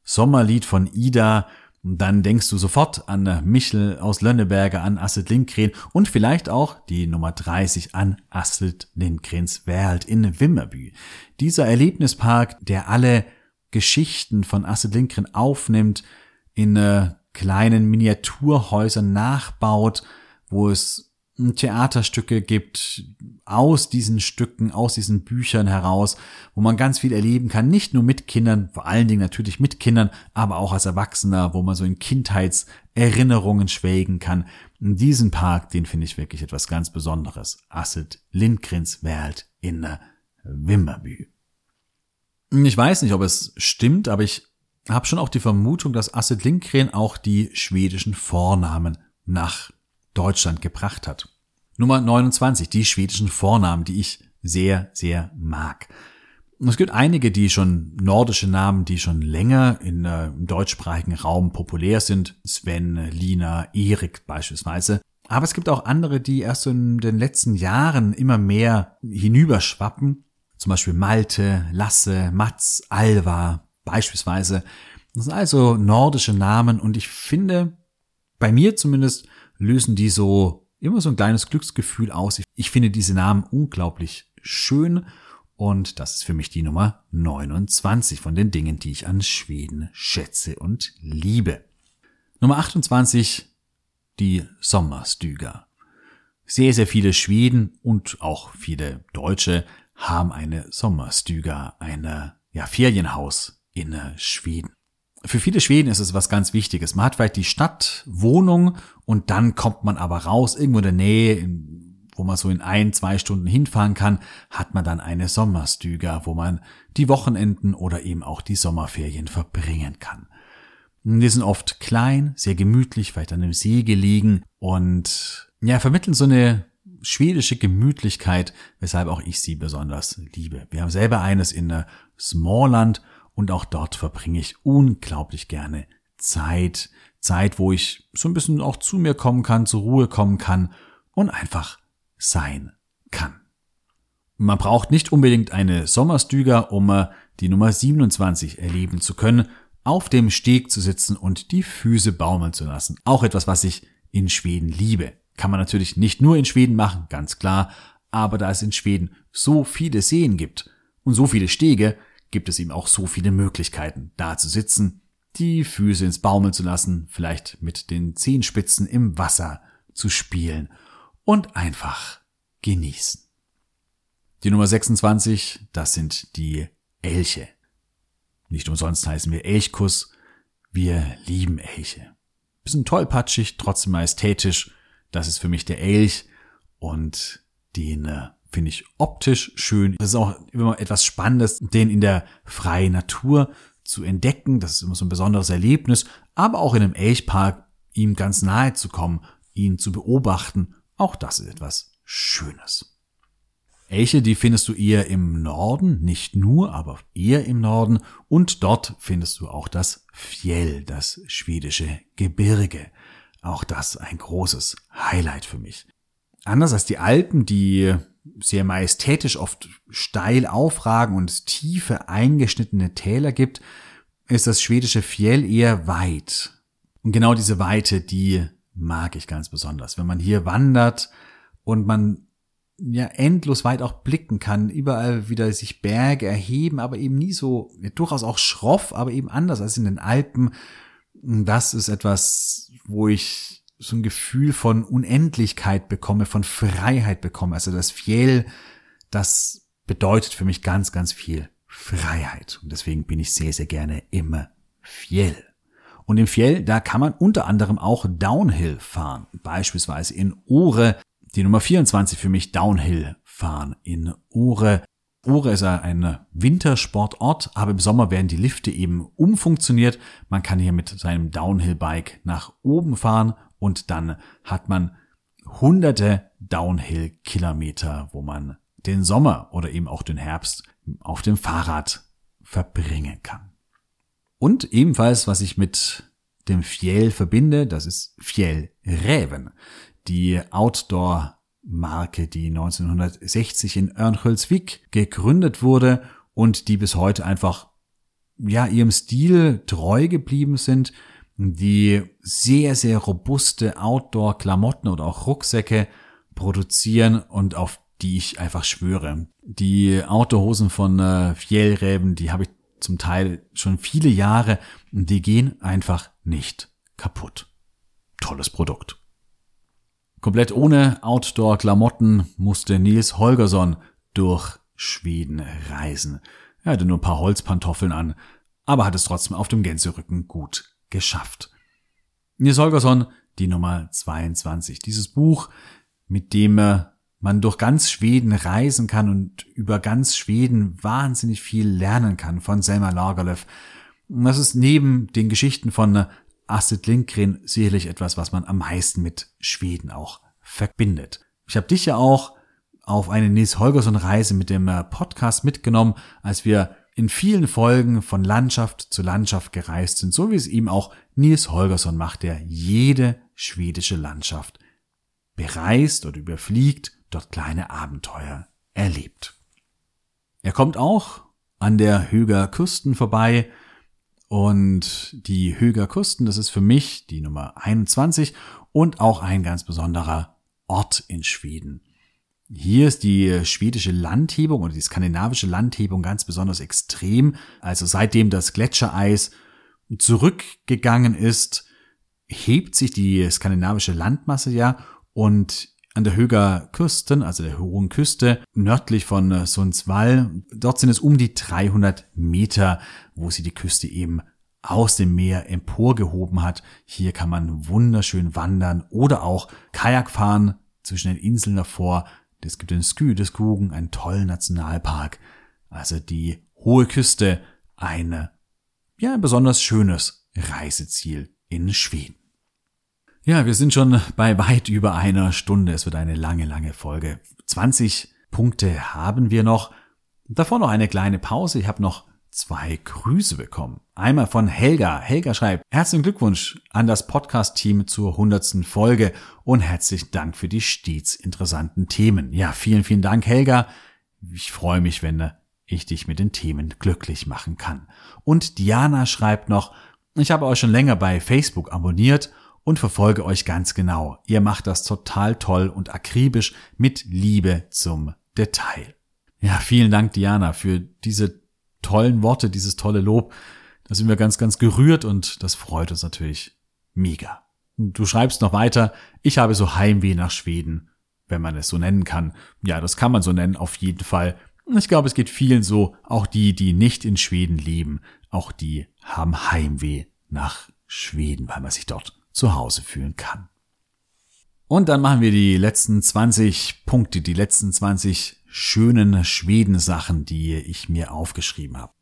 Sommerlied von Ida, dann denkst du sofort an Michel aus Lönneberger, an Astrid Lindgren und vielleicht auch die Nummer 30 an Astrid Lindgrens Welt in Wimmerby. Dieser Erlebnispark, der alle Geschichten von Astrid Lindgren aufnimmt, in äh, kleinen Miniaturhäusern nachbaut, wo es Theaterstücke gibt, aus diesen Stücken, aus diesen Büchern heraus, wo man ganz viel erleben kann, nicht nur mit Kindern, vor allen Dingen natürlich mit Kindern, aber auch als Erwachsener, wo man so in Kindheitserinnerungen schwelgen kann. In diesem Park, den finde ich wirklich etwas ganz Besonderes. Asset Lindgrens Welt in der Wimmerby. Ich weiß nicht, ob es stimmt, aber ich habe schon auch die Vermutung, dass Asset Lindgren auch die schwedischen Vornamen nach Deutschland gebracht hat. Nummer 29, die schwedischen Vornamen, die ich sehr, sehr mag. Es gibt einige, die schon nordische Namen, die schon länger in, äh, im deutschsprachigen Raum populär sind. Sven, Lina, Erik beispielsweise. Aber es gibt auch andere, die erst in den letzten Jahren immer mehr hinüberschwappen. Zum Beispiel Malte, Lasse, Mats, Alva beispielsweise. Das sind also nordische Namen und ich finde, bei mir zumindest, lösen die so immer so ein kleines Glücksgefühl aus. Ich finde diese Namen unglaublich schön und das ist für mich die Nummer 29 von den Dingen, die ich an Schweden schätze und liebe. Nummer 28, die Sommerstüger. Sehr, sehr viele Schweden und auch viele Deutsche haben eine Sommerstüger, eine ja, Ferienhaus in Schweden. Für viele Schweden ist es was ganz Wichtiges. Man hat vielleicht die Stadtwohnung und dann kommt man aber raus, irgendwo in der Nähe, wo man so in ein, zwei Stunden hinfahren kann, hat man dann eine Sommerstüger, wo man die Wochenenden oder eben auch die Sommerferien verbringen kann. Die sind oft klein, sehr gemütlich, vielleicht an einem See gelegen und ja, vermitteln so eine schwedische Gemütlichkeit, weshalb auch ich sie besonders liebe. Wir haben selber eines in der Smallland und auch dort verbringe ich unglaublich gerne Zeit. Zeit, wo ich so ein bisschen auch zu mir kommen kann, zur Ruhe kommen kann und einfach sein kann. Man braucht nicht unbedingt eine Sommerstüger, um äh, die Nummer 27 erleben zu können, auf dem Steg zu sitzen und die Füße baumeln zu lassen. Auch etwas, was ich in Schweden liebe. Kann man natürlich nicht nur in Schweden machen, ganz klar, aber da es in Schweden so viele Seen gibt und so viele Stege, gibt es eben auch so viele Möglichkeiten, da zu sitzen, die Füße ins Baumeln zu lassen, vielleicht mit den Zehenspitzen im Wasser zu spielen und einfach genießen. Die Nummer 26, das sind die Elche. Nicht umsonst heißen wir Elchkuss. Wir lieben Elche. Bisschen tollpatschig, trotzdem majestätisch. Das ist für mich der Elch und den äh, finde ich optisch schön. Das ist auch immer etwas Spannendes, den in der freien Natur zu entdecken. Das ist immer so ein besonderes Erlebnis. Aber auch in einem Elchpark ihm ganz nahe zu kommen, ihn zu beobachten auch das ist etwas Schönes. Elche, die findest du eher im Norden, nicht nur, aber eher im Norden. Und dort findest du auch das Fjell, das schwedische Gebirge. Auch das ein großes Highlight für mich. Anders als die Alpen, die sehr majestätisch oft steil aufragen und tiefe eingeschnittene Täler gibt, ist das schwedische Fjell eher weit. Und genau diese Weite, die mag ich ganz besonders. Wenn man hier wandert und man ja endlos weit auch blicken kann, überall wieder sich Berge erheben, aber eben nie so, ja, durchaus auch schroff, aber eben anders als in den Alpen. Das ist etwas, wo ich so ein Gefühl von Unendlichkeit bekomme, von Freiheit bekomme. Also das Fjell, das bedeutet für mich ganz, ganz viel Freiheit. Und deswegen bin ich sehr, sehr gerne im Fjell. Und im Fjell, da kann man unter anderem auch Downhill fahren. Beispielsweise in Ore, die Nummer 24 für mich Downhill fahren. In Ore. Ore ist ein Wintersportort, aber im Sommer werden die Lifte eben umfunktioniert. Man kann hier mit seinem Downhill-Bike nach oben fahren und dann hat man hunderte Downhill-Kilometer, wo man den Sommer oder eben auch den Herbst auf dem Fahrrad verbringen kann. Und ebenfalls, was ich mit dem Fjell verbinde, das ist Fjell Räven, die Outdoor-Marke, die 1960 in Örnsköldsvik gegründet wurde und die bis heute einfach ja ihrem Stil treu geblieben sind, die sehr sehr robuste Outdoor-Klamotten oder auch Rucksäcke produzieren und auf die ich einfach schwöre. Die Outdoor-Hosen von äh, Fjellräven, die habe ich zum Teil schon viele Jahre und die gehen einfach nicht kaputt. Tolles Produkt. Komplett ohne Outdoor-Klamotten musste Nils Holgersson durch Schweden reisen. Er hatte nur ein paar Holzpantoffeln an, aber hat es trotzdem auf dem Gänserücken gut geschafft. Nils Holgersson, die Nummer 22. Dieses Buch, mit dem er man durch ganz Schweden reisen kann und über ganz Schweden wahnsinnig viel lernen kann von Selma Lagerlöf. Das ist neben den Geschichten von Astrid Lindgren sicherlich etwas, was man am meisten mit Schweden auch verbindet. Ich habe dich ja auch auf eine Nils Holgersson Reise mit dem äh, Podcast mitgenommen, als wir in vielen Folgen von Landschaft zu Landschaft gereist sind, so wie es ihm auch Nils Holgersson macht, der jede schwedische Landschaft bereist oder überfliegt dort kleine Abenteuer erlebt. Er kommt auch an der Höger Küsten vorbei und die Höger Küsten, das ist für mich die Nummer 21 und auch ein ganz besonderer Ort in Schweden. Hier ist die schwedische Landhebung oder die skandinavische Landhebung ganz besonders extrem. Also seitdem das Gletschereis zurückgegangen ist, hebt sich die skandinavische Landmasse ja und an der Höger Küsten, also der hohen Küste, nördlich von Sundsvall, dort sind es um die 300 Meter, wo sie die Küste eben aus dem Meer emporgehoben hat. Hier kann man wunderschön wandern oder auch Kajak fahren zwischen den Inseln davor. Es gibt den Skü des Kugen, einen tollen Nationalpark. Also die hohe Küste, eine, ja, ein besonders schönes Reiseziel in Schweden. Ja, wir sind schon bei weit über einer Stunde. Es wird eine lange, lange Folge. 20 Punkte haben wir noch. Davor noch eine kleine Pause. Ich habe noch zwei Grüße bekommen. Einmal von Helga. Helga schreibt, herzlichen Glückwunsch an das Podcast-Team zur hundertsten Folge und herzlichen Dank für die stets interessanten Themen. Ja, vielen, vielen Dank, Helga. Ich freue mich, wenn ich dich mit den Themen glücklich machen kann. Und Diana schreibt noch, ich habe euch schon länger bei Facebook abonniert und verfolge euch ganz genau. Ihr macht das total toll und akribisch mit Liebe zum Detail. Ja, vielen Dank, Diana, für diese tollen Worte, dieses tolle Lob. Da sind wir ganz, ganz gerührt und das freut uns natürlich mega. Du schreibst noch weiter, ich habe so Heimweh nach Schweden, wenn man es so nennen kann. Ja, das kann man so nennen, auf jeden Fall. Ich glaube, es geht vielen so, auch die, die nicht in Schweden leben, auch die haben Heimweh nach Schweden, weil man sich dort zu Hause fühlen kann. Und dann machen wir die letzten 20 Punkte, die letzten 20 schönen Schwedensachen, die ich mir aufgeschrieben habe.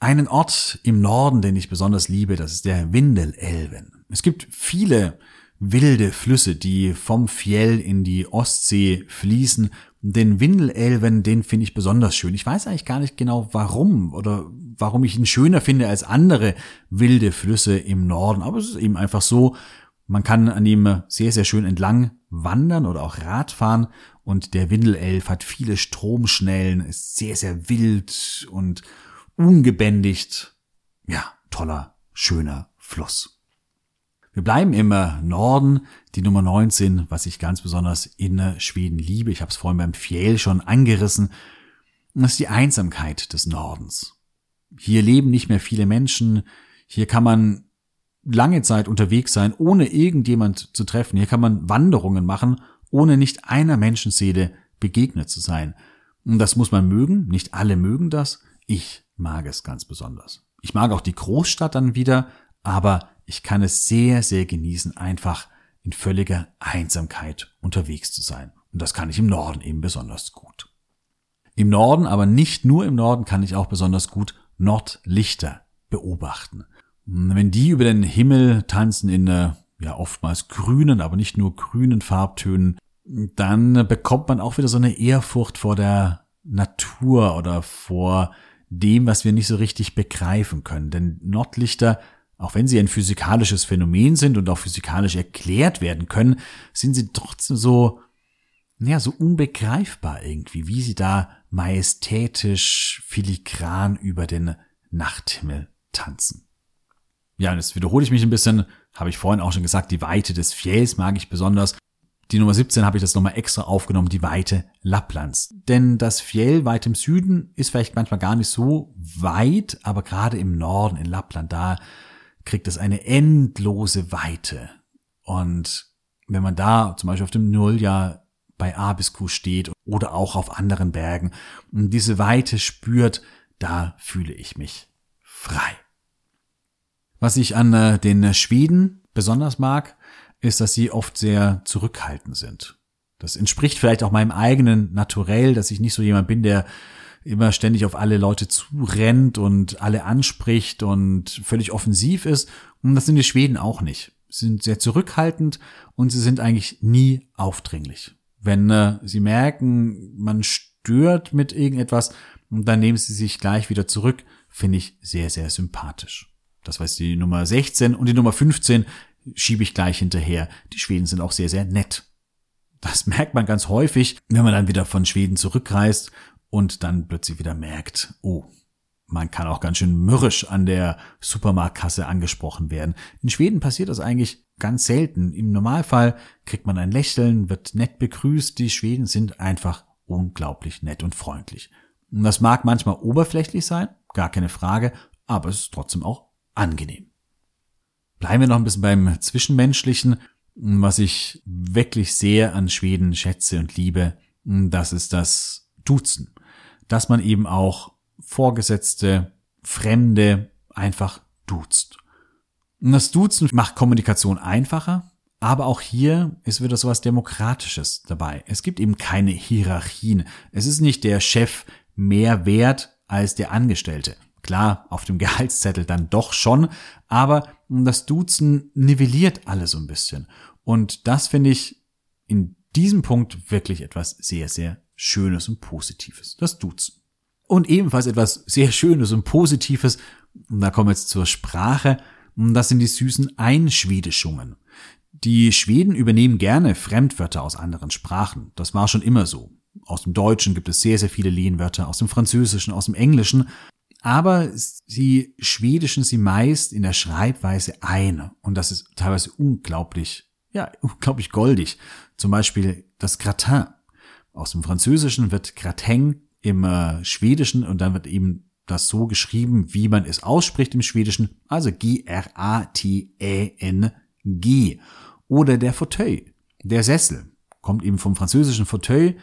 Einen Ort im Norden, den ich besonders liebe, das ist der Windelelven. Es gibt viele wilde Flüsse, die vom Fjell in die Ostsee fließen. Den Windelelven, den finde ich besonders schön. Ich weiß eigentlich gar nicht genau warum oder warum ich ihn schöner finde als andere wilde Flüsse im Norden. Aber es ist eben einfach so, man kann an ihm sehr, sehr schön entlang wandern oder auch Radfahren und der Windelelf hat viele Stromschnellen, ist sehr, sehr wild und ungebändigt. Ja, toller, schöner Fluss. Wir bleiben im Norden, die Nummer 19, was ich ganz besonders in Schweden liebe. Ich habe es vorhin beim Fjell schon angerissen. Das ist die Einsamkeit des Nordens. Hier leben nicht mehr viele Menschen. Hier kann man lange Zeit unterwegs sein, ohne irgendjemand zu treffen. Hier kann man Wanderungen machen, ohne nicht einer Menschenseele begegnet zu sein. Und das muss man mögen. Nicht alle mögen das. Ich mag es ganz besonders. Ich mag auch die Großstadt dann wieder, aber ich kann es sehr, sehr genießen, einfach in völliger Einsamkeit unterwegs zu sein. Und das kann ich im Norden eben besonders gut. Im Norden, aber nicht nur im Norden, kann ich auch besonders gut Nordlichter beobachten. Wenn die über den Himmel tanzen in äh, ja oftmals grünen, aber nicht nur grünen Farbtönen, dann bekommt man auch wieder so eine Ehrfurcht vor der Natur oder vor dem, was wir nicht so richtig begreifen können. Denn Nordlichter, auch wenn sie ein physikalisches Phänomen sind und auch physikalisch erklärt werden können, sind sie trotzdem so, ja, so unbegreifbar irgendwie, wie sie da majestätisch filigran über den Nachthimmel tanzen. Ja, und jetzt wiederhole ich mich ein bisschen, habe ich vorhin auch schon gesagt, die Weite des Fjells mag ich besonders. Die Nummer 17 habe ich das nochmal extra aufgenommen, die Weite Lapplands. Denn das Fjell weit im Süden ist vielleicht manchmal gar nicht so weit, aber gerade im Norden, in Lappland, da kriegt es eine endlose Weite. Und wenn man da zum Beispiel auf dem Nulljahr bei A bis Q steht oder auch auf anderen Bergen und diese Weite spürt, da fühle ich mich frei. Was ich an äh, den Schweden besonders mag, ist, dass sie oft sehr zurückhaltend sind. Das entspricht vielleicht auch meinem eigenen Naturell, dass ich nicht so jemand bin, der immer ständig auf alle Leute zurennt und alle anspricht und völlig offensiv ist. Und das sind die Schweden auch nicht. Sie sind sehr zurückhaltend und sie sind eigentlich nie aufdringlich. Wenn äh, sie merken, man stört mit irgendetwas, dann nehmen sie sich gleich wieder zurück, finde ich sehr, sehr sympathisch. Das war die Nummer 16 und die Nummer 15 schiebe ich gleich hinterher. Die Schweden sind auch sehr, sehr nett. Das merkt man ganz häufig, wenn man dann wieder von Schweden zurückreist und dann plötzlich wieder merkt, oh, man kann auch ganz schön mürrisch an der Supermarktkasse angesprochen werden. In Schweden passiert das eigentlich ganz selten. Im Normalfall kriegt man ein Lächeln, wird nett begrüßt. Die Schweden sind einfach unglaublich nett und freundlich. Und das mag manchmal oberflächlich sein, gar keine Frage, aber es ist trotzdem auch angenehm. Bleiben wir noch ein bisschen beim Zwischenmenschlichen. Was ich wirklich sehr an Schweden schätze und liebe, das ist das Duzen. Dass man eben auch Vorgesetzte, Fremde einfach duzt. Und das Duzen macht Kommunikation einfacher, aber auch hier ist wieder sowas Demokratisches dabei. Es gibt eben keine Hierarchien. Es ist nicht der Chef mehr wert als der Angestellte. Klar, auf dem Gehaltszettel dann doch schon, aber das Duzen nivelliert alles so ein bisschen. Und das finde ich in diesem Punkt wirklich etwas sehr, sehr Schönes und Positives. Das Duzen. Und ebenfalls etwas sehr Schönes und Positives, und da kommen wir jetzt zur Sprache, das sind die süßen Einschwedischungen. Die Schweden übernehmen gerne Fremdwörter aus anderen Sprachen. Das war schon immer so. Aus dem Deutschen gibt es sehr, sehr viele Lehnwörter, aus dem Französischen, aus dem Englischen. Aber sie schwedischen sie meist in der Schreibweise ein. Und das ist teilweise unglaublich, ja, unglaublich goldig. Zum Beispiel das Gratin. Aus dem Französischen wird Gratin im äh, Schwedischen und dann wird eben das so geschrieben, wie man es ausspricht im Schwedischen, also G-R-A-T-E-N-G. Oder der Fauteuil, der Sessel, kommt eben vom französischen Fauteuil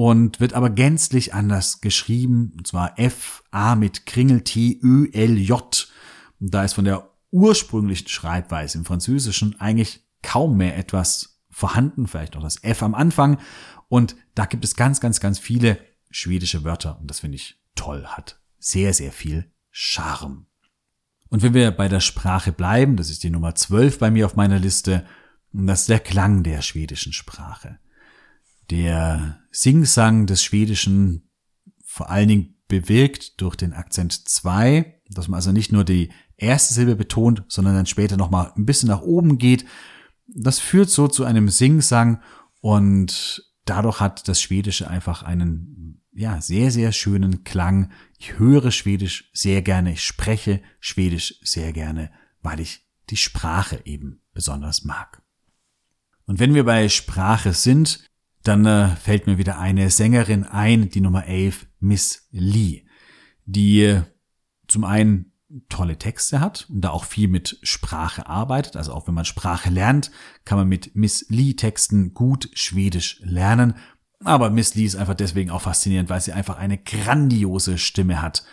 und wird aber gänzlich anders geschrieben, und zwar F-A mit Kringel T-Ö-L-J. Und da ist von der ursprünglichen Schreibweise im Französischen eigentlich kaum mehr etwas vorhanden, vielleicht auch das F am Anfang. Und da gibt es ganz, ganz, ganz viele schwedische Wörter und das finde ich toll, hat sehr, sehr viel Charme. Und wenn wir bei der Sprache bleiben, das ist die Nummer 12 bei mir auf meiner Liste, das ist der Klang der schwedischen Sprache. Der Singsang des Schwedischen vor allen Dingen bewirkt durch den Akzent 2, dass man also nicht nur die erste Silbe betont, sondern dann später nochmal ein bisschen nach oben geht. Das führt so zu einem Singsang und dadurch hat das Schwedische einfach einen, ja, sehr, sehr schönen Klang. Ich höre Schwedisch sehr gerne, ich spreche Schwedisch sehr gerne, weil ich die Sprache eben besonders mag. Und wenn wir bei Sprache sind, dann äh, fällt mir wieder eine Sängerin ein, die Nummer 11, Miss Lee, die äh, zum einen tolle Texte hat und da auch viel mit Sprache arbeitet. Also auch wenn man Sprache lernt, kann man mit Miss Lee Texten gut Schwedisch lernen. Aber Miss Lee ist einfach deswegen auch faszinierend, weil sie einfach eine grandiose Stimme hat.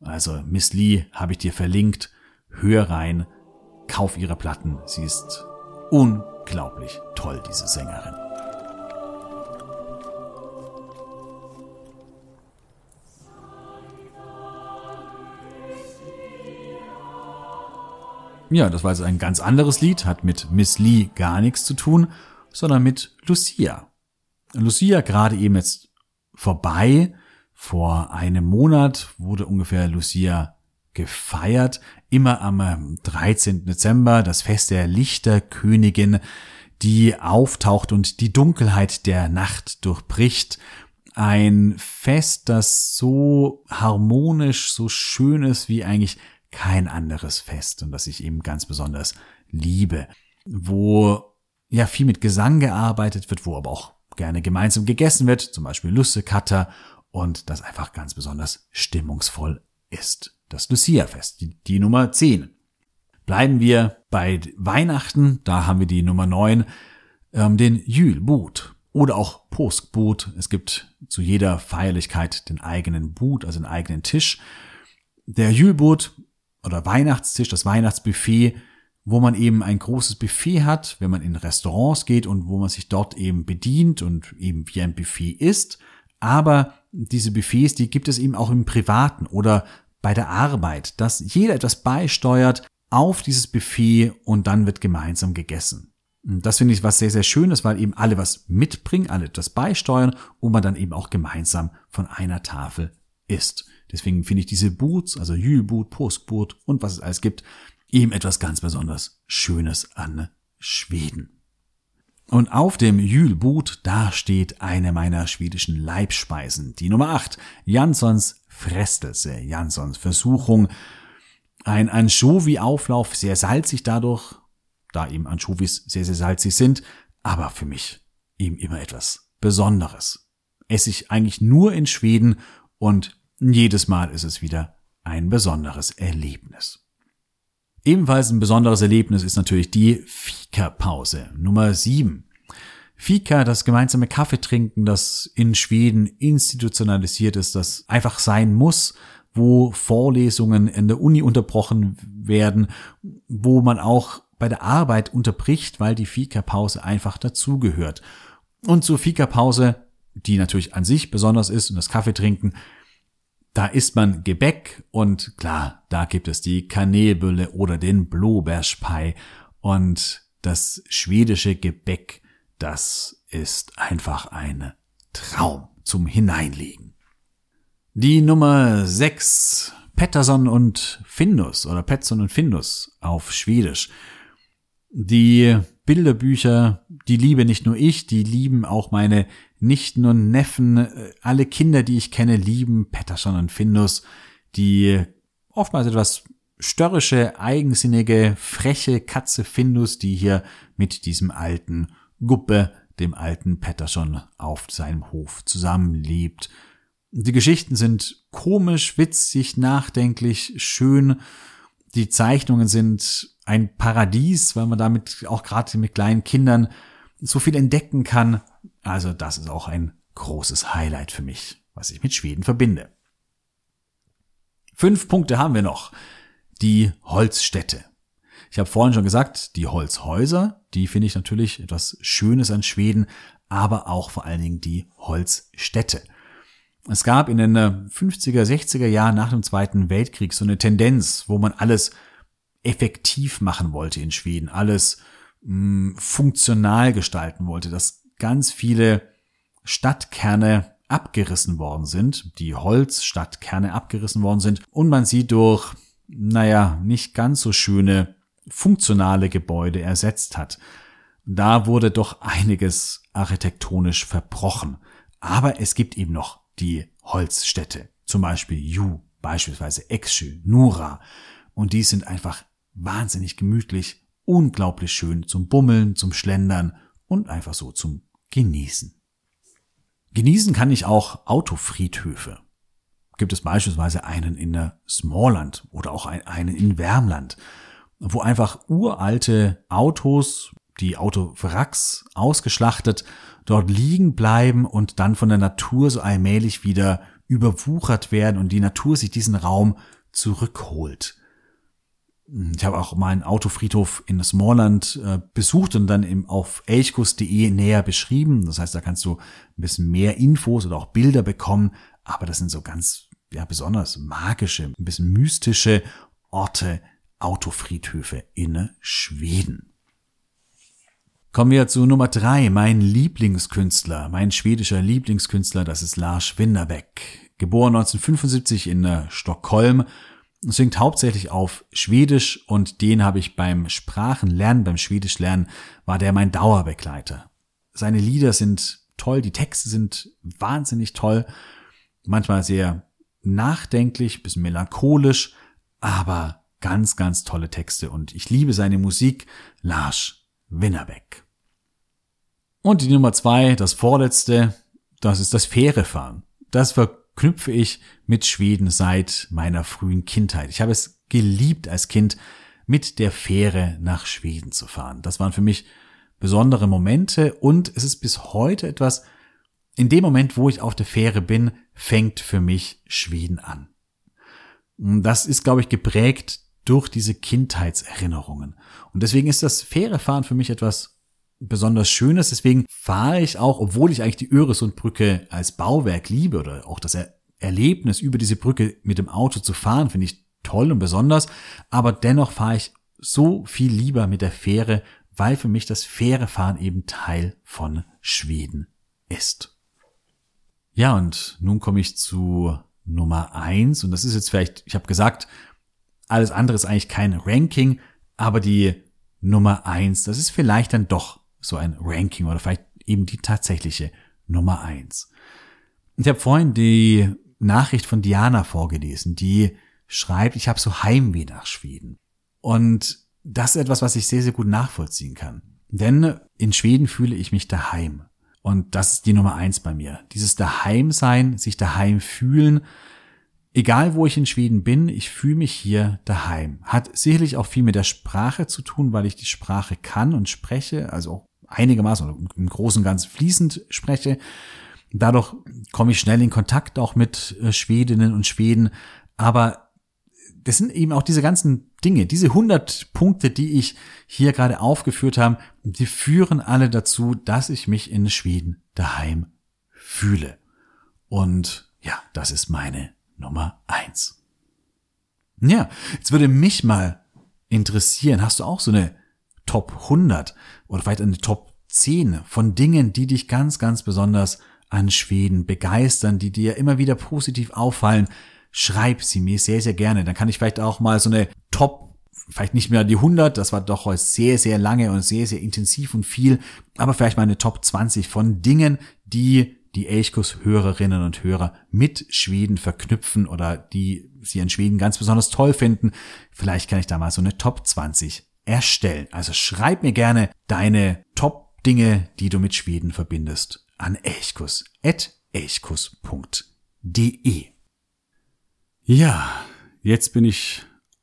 Also Miss Lee habe ich dir verlinkt. Hör rein, kauf ihre Platten. Sie ist unglaublich toll, diese Sängerin. Ja, das war also ein ganz anderes Lied, hat mit Miss Lee gar nichts zu tun, sondern mit Lucia. Lucia gerade eben jetzt vorbei. Vor einem Monat wurde ungefähr Lucia gefeiert. Immer am 13. Ähm, Dezember, das Fest der Lichterkönigin, die auftaucht und die Dunkelheit der Nacht durchbricht. Ein Fest, das so harmonisch, so schön ist wie eigentlich kein anderes Fest und das ich eben ganz besonders liebe, wo ja viel mit Gesang gearbeitet wird, wo aber auch gerne gemeinsam gegessen wird, zum Beispiel Lussekatter und das einfach ganz besonders stimmungsvoll ist. Das Lucia-Fest, die, die Nummer 10. Bleiben wir bei Weihnachten, da haben wir die Nummer 9, ähm, den Jülbut oder auch Påskbut. Es gibt zu jeder Feierlichkeit den eigenen But, also den eigenen Tisch. Der Jülbut oder Weihnachtstisch, das Weihnachtsbuffet, wo man eben ein großes Buffet hat, wenn man in Restaurants geht und wo man sich dort eben bedient und eben wie ein Buffet isst. Aber diese Buffets, die gibt es eben auch im Privaten oder bei der Arbeit, dass jeder etwas beisteuert auf dieses Buffet und dann wird gemeinsam gegessen. Das finde ich was sehr, sehr Schönes, weil eben alle was mitbringen, alle etwas beisteuern und man dann eben auch gemeinsam von einer Tafel isst. Deswegen finde ich diese Boots, also Jülboot, Postboot und was es alles gibt, eben etwas ganz besonders Schönes an Schweden. Und auf dem Jülboot, da steht eine meiner schwedischen Leibspeisen, die Nummer 8, Janssons Frestelse, Janssons Versuchung. Ein Anchovy-Auflauf, sehr salzig dadurch, da eben Anchovies sehr, sehr salzig sind, aber für mich eben immer etwas Besonderes. Esse ich eigentlich nur in Schweden und jedes Mal ist es wieder ein besonderes Erlebnis. Ebenfalls ein besonderes Erlebnis ist natürlich die Fika-Pause Nummer 7. Fika, das gemeinsame Kaffeetrinken, das in Schweden institutionalisiert ist, das einfach sein muss, wo Vorlesungen in der Uni unterbrochen werden, wo man auch bei der Arbeit unterbricht, weil die Fika-Pause einfach dazugehört. Und zur Fika-Pause, die natürlich an sich besonders ist und das Kaffeetrinken, da isst man Gebäck und klar, da gibt es die Kanelbülle oder den Blåbärspie und das schwedische Gebäck das ist einfach ein Traum zum Hineinlegen. Die Nummer 6, Pettersson und Findus oder Petson und Findus auf Schwedisch. Die Bilderbücher, die liebe nicht nur ich, die lieben auch meine Nichten und Neffen. Alle Kinder, die ich kenne, lieben Pettersson und Findus, die oftmals etwas störrische, eigensinnige, freche Katze Findus, die hier mit diesem alten Guppe, dem alten Pettersson, auf seinem Hof zusammenlebt. Die Geschichten sind komisch, witzig, nachdenklich, schön. Die Zeichnungen sind ein Paradies, weil man damit auch gerade mit kleinen Kindern so viel entdecken kann. Also das ist auch ein großes Highlight für mich, was ich mit Schweden verbinde. Fünf Punkte haben wir noch. Die Holzstätte. Ich habe vorhin schon gesagt, die Holzhäuser, die finde ich natürlich etwas Schönes an Schweden, aber auch vor allen Dingen die Holzstädte. Es gab in den 50er, 60er Jahren nach dem Zweiten Weltkrieg so eine Tendenz, wo man alles effektiv machen wollte in Schweden, alles mh, funktional gestalten wollte, dass ganz viele Stadtkerne abgerissen worden sind, die Holzstadtkerne abgerissen worden sind und man sie durch, naja, nicht ganz so schöne funktionale Gebäude ersetzt hat. Da wurde doch einiges architektonisch verbrochen. Aber es gibt eben noch die Holzstädte, zum Beispiel Ju, beispielsweise Exschü, Nura. Und die sind einfach wahnsinnig gemütlich, unglaublich schön zum Bummeln, zum Schlendern und einfach so zum Genießen. Genießen kann ich auch Autofriedhöfe. Gibt es beispielsweise einen in der Smallland oder auch einen in Wärmland wo einfach uralte Autos, die Autowracks ausgeschlachtet, dort liegen bleiben und dann von der Natur so allmählich wieder überwuchert werden und die Natur sich diesen Raum zurückholt. Ich habe auch mal einen Autofriedhof in Smallland äh, besucht und dann im, auf elchkus.de näher beschrieben. Das heißt, da kannst du ein bisschen mehr Infos oder auch Bilder bekommen. Aber das sind so ganz, ja, besonders magische, ein bisschen mystische Orte, Autofriedhöfe in Schweden. Kommen wir zu Nummer drei, mein Lieblingskünstler, mein schwedischer Lieblingskünstler, das ist Lars Winderbeck. Geboren 1975 in äh, Stockholm, singt hauptsächlich auf Schwedisch und den habe ich beim Sprachenlernen, beim Schwedischlernen, war der mein Dauerbegleiter. Seine Lieder sind toll, die Texte sind wahnsinnig toll, manchmal sehr nachdenklich, bisschen melancholisch, aber Ganz, ganz tolle Texte und ich liebe seine Musik. Lars Winnerbeck. Und die Nummer zwei, das vorletzte, das ist das Fährefahren. Das verknüpfe ich mit Schweden seit meiner frühen Kindheit. Ich habe es geliebt als Kind, mit der Fähre nach Schweden zu fahren. Das waren für mich besondere Momente und es ist bis heute etwas, in dem Moment, wo ich auf der Fähre bin, fängt für mich Schweden an. Das ist, glaube ich, geprägt durch diese Kindheitserinnerungen. Und deswegen ist das faire Fahren für mich etwas besonders Schönes. Deswegen fahre ich auch, obwohl ich eigentlich die Öresundbrücke als Bauwerk liebe oder auch das Erlebnis über diese Brücke mit dem Auto zu fahren, finde ich toll und besonders. Aber dennoch fahre ich so viel lieber mit der Fähre, weil für mich das Fährefahren eben Teil von Schweden ist. Ja, und nun komme ich zu Nummer eins und das ist jetzt vielleicht, ich habe gesagt, alles andere ist eigentlich kein Ranking, aber die Nummer eins, das ist vielleicht dann doch so ein Ranking oder vielleicht eben die tatsächliche Nummer eins. Ich habe vorhin die Nachricht von Diana vorgelesen, die schreibt, ich habe so Heimweh nach Schweden. Und das ist etwas, was ich sehr, sehr gut nachvollziehen kann. Denn in Schweden fühle ich mich daheim. Und das ist die Nummer eins bei mir. Dieses Daheimsein, sich daheim fühlen. Egal wo ich in Schweden bin, ich fühle mich hier daheim. Hat sicherlich auch viel mit der Sprache zu tun, weil ich die Sprache kann und spreche, also auch einigermaßen oder im Großen und Ganzen fließend spreche. Dadurch komme ich schnell in Kontakt auch mit äh, Schwedinnen und Schweden. Aber das sind eben auch diese ganzen Dinge, diese 100 Punkte, die ich hier gerade aufgeführt habe, die führen alle dazu, dass ich mich in Schweden daheim fühle. Und ja, das ist meine Nummer eins. Ja, jetzt würde mich mal interessieren, hast du auch so eine Top 100 oder vielleicht eine Top 10 von Dingen, die dich ganz, ganz besonders an Schweden begeistern, die dir immer wieder positiv auffallen, schreib sie mir sehr, sehr gerne. Dann kann ich vielleicht auch mal so eine Top, vielleicht nicht mehr die 100, das war doch sehr, sehr lange und sehr, sehr intensiv und viel, aber vielleicht mal eine Top 20 von Dingen, die die Elchkus Hörerinnen und Hörer mit Schweden verknüpfen oder die sie in Schweden ganz besonders toll finden. Vielleicht kann ich da mal so eine Top 20 erstellen. Also schreib mir gerne deine Top Dinge, die du mit Schweden verbindest an elchkus.elchkus.de. Ja, jetzt bin ich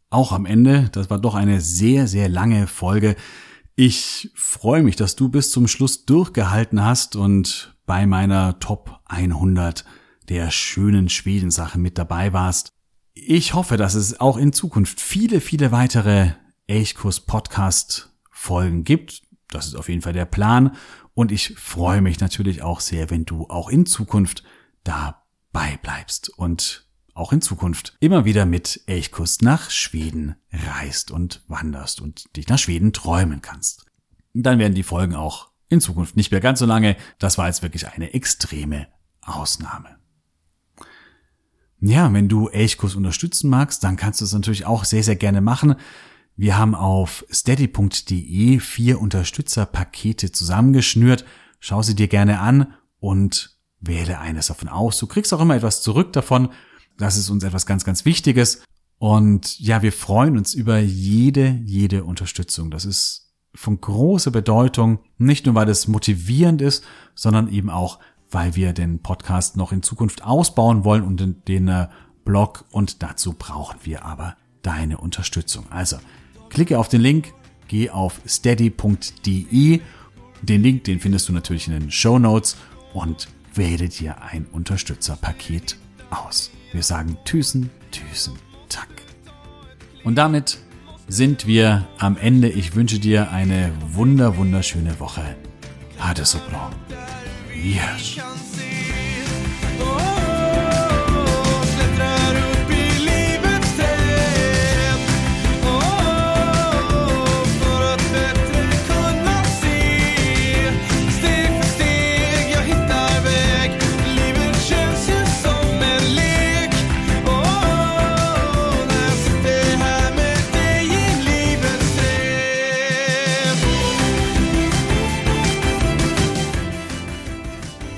auch am Ende. Das war doch eine sehr, sehr lange Folge. Ich freue mich, dass du bis zum Schluss durchgehalten hast und bei meiner Top 100 der schönen Schwedensache mit dabei warst. Ich hoffe, dass es auch in Zukunft viele, viele weitere Elchkurs Podcast Folgen gibt. Das ist auf jeden Fall der Plan. Und ich freue mich natürlich auch sehr, wenn du auch in Zukunft dabei bleibst und auch in Zukunft immer wieder mit Elchkuss nach Schweden reist und wanderst und dich nach Schweden träumen kannst. Dann werden die Folgen auch in Zukunft nicht mehr ganz so lange. Das war jetzt wirklich eine extreme Ausnahme. Ja, wenn du Elchkuss unterstützen magst, dann kannst du es natürlich auch sehr, sehr gerne machen. Wir haben auf steady.de vier Unterstützerpakete zusammengeschnürt. Schau sie dir gerne an und wähle eines davon aus. Du kriegst auch immer etwas zurück davon. Das ist uns etwas ganz, ganz Wichtiges. Und ja, wir freuen uns über jede, jede Unterstützung. Das ist von großer Bedeutung, nicht nur weil es motivierend ist, sondern eben auch, weil wir den Podcast noch in Zukunft ausbauen wollen und den, äh, Blog und dazu brauchen wir aber deine Unterstützung. Also Klicke auf den Link, geh auf steady.de. Den Link, den findest du natürlich in den Show Notes und wähle dir ein Unterstützerpaket aus. Wir sagen Tüßen, Tüßen, Tack. Und damit sind wir am Ende. Ich wünsche dir eine wunder, wunderschöne Woche. Hade so bra. Yes.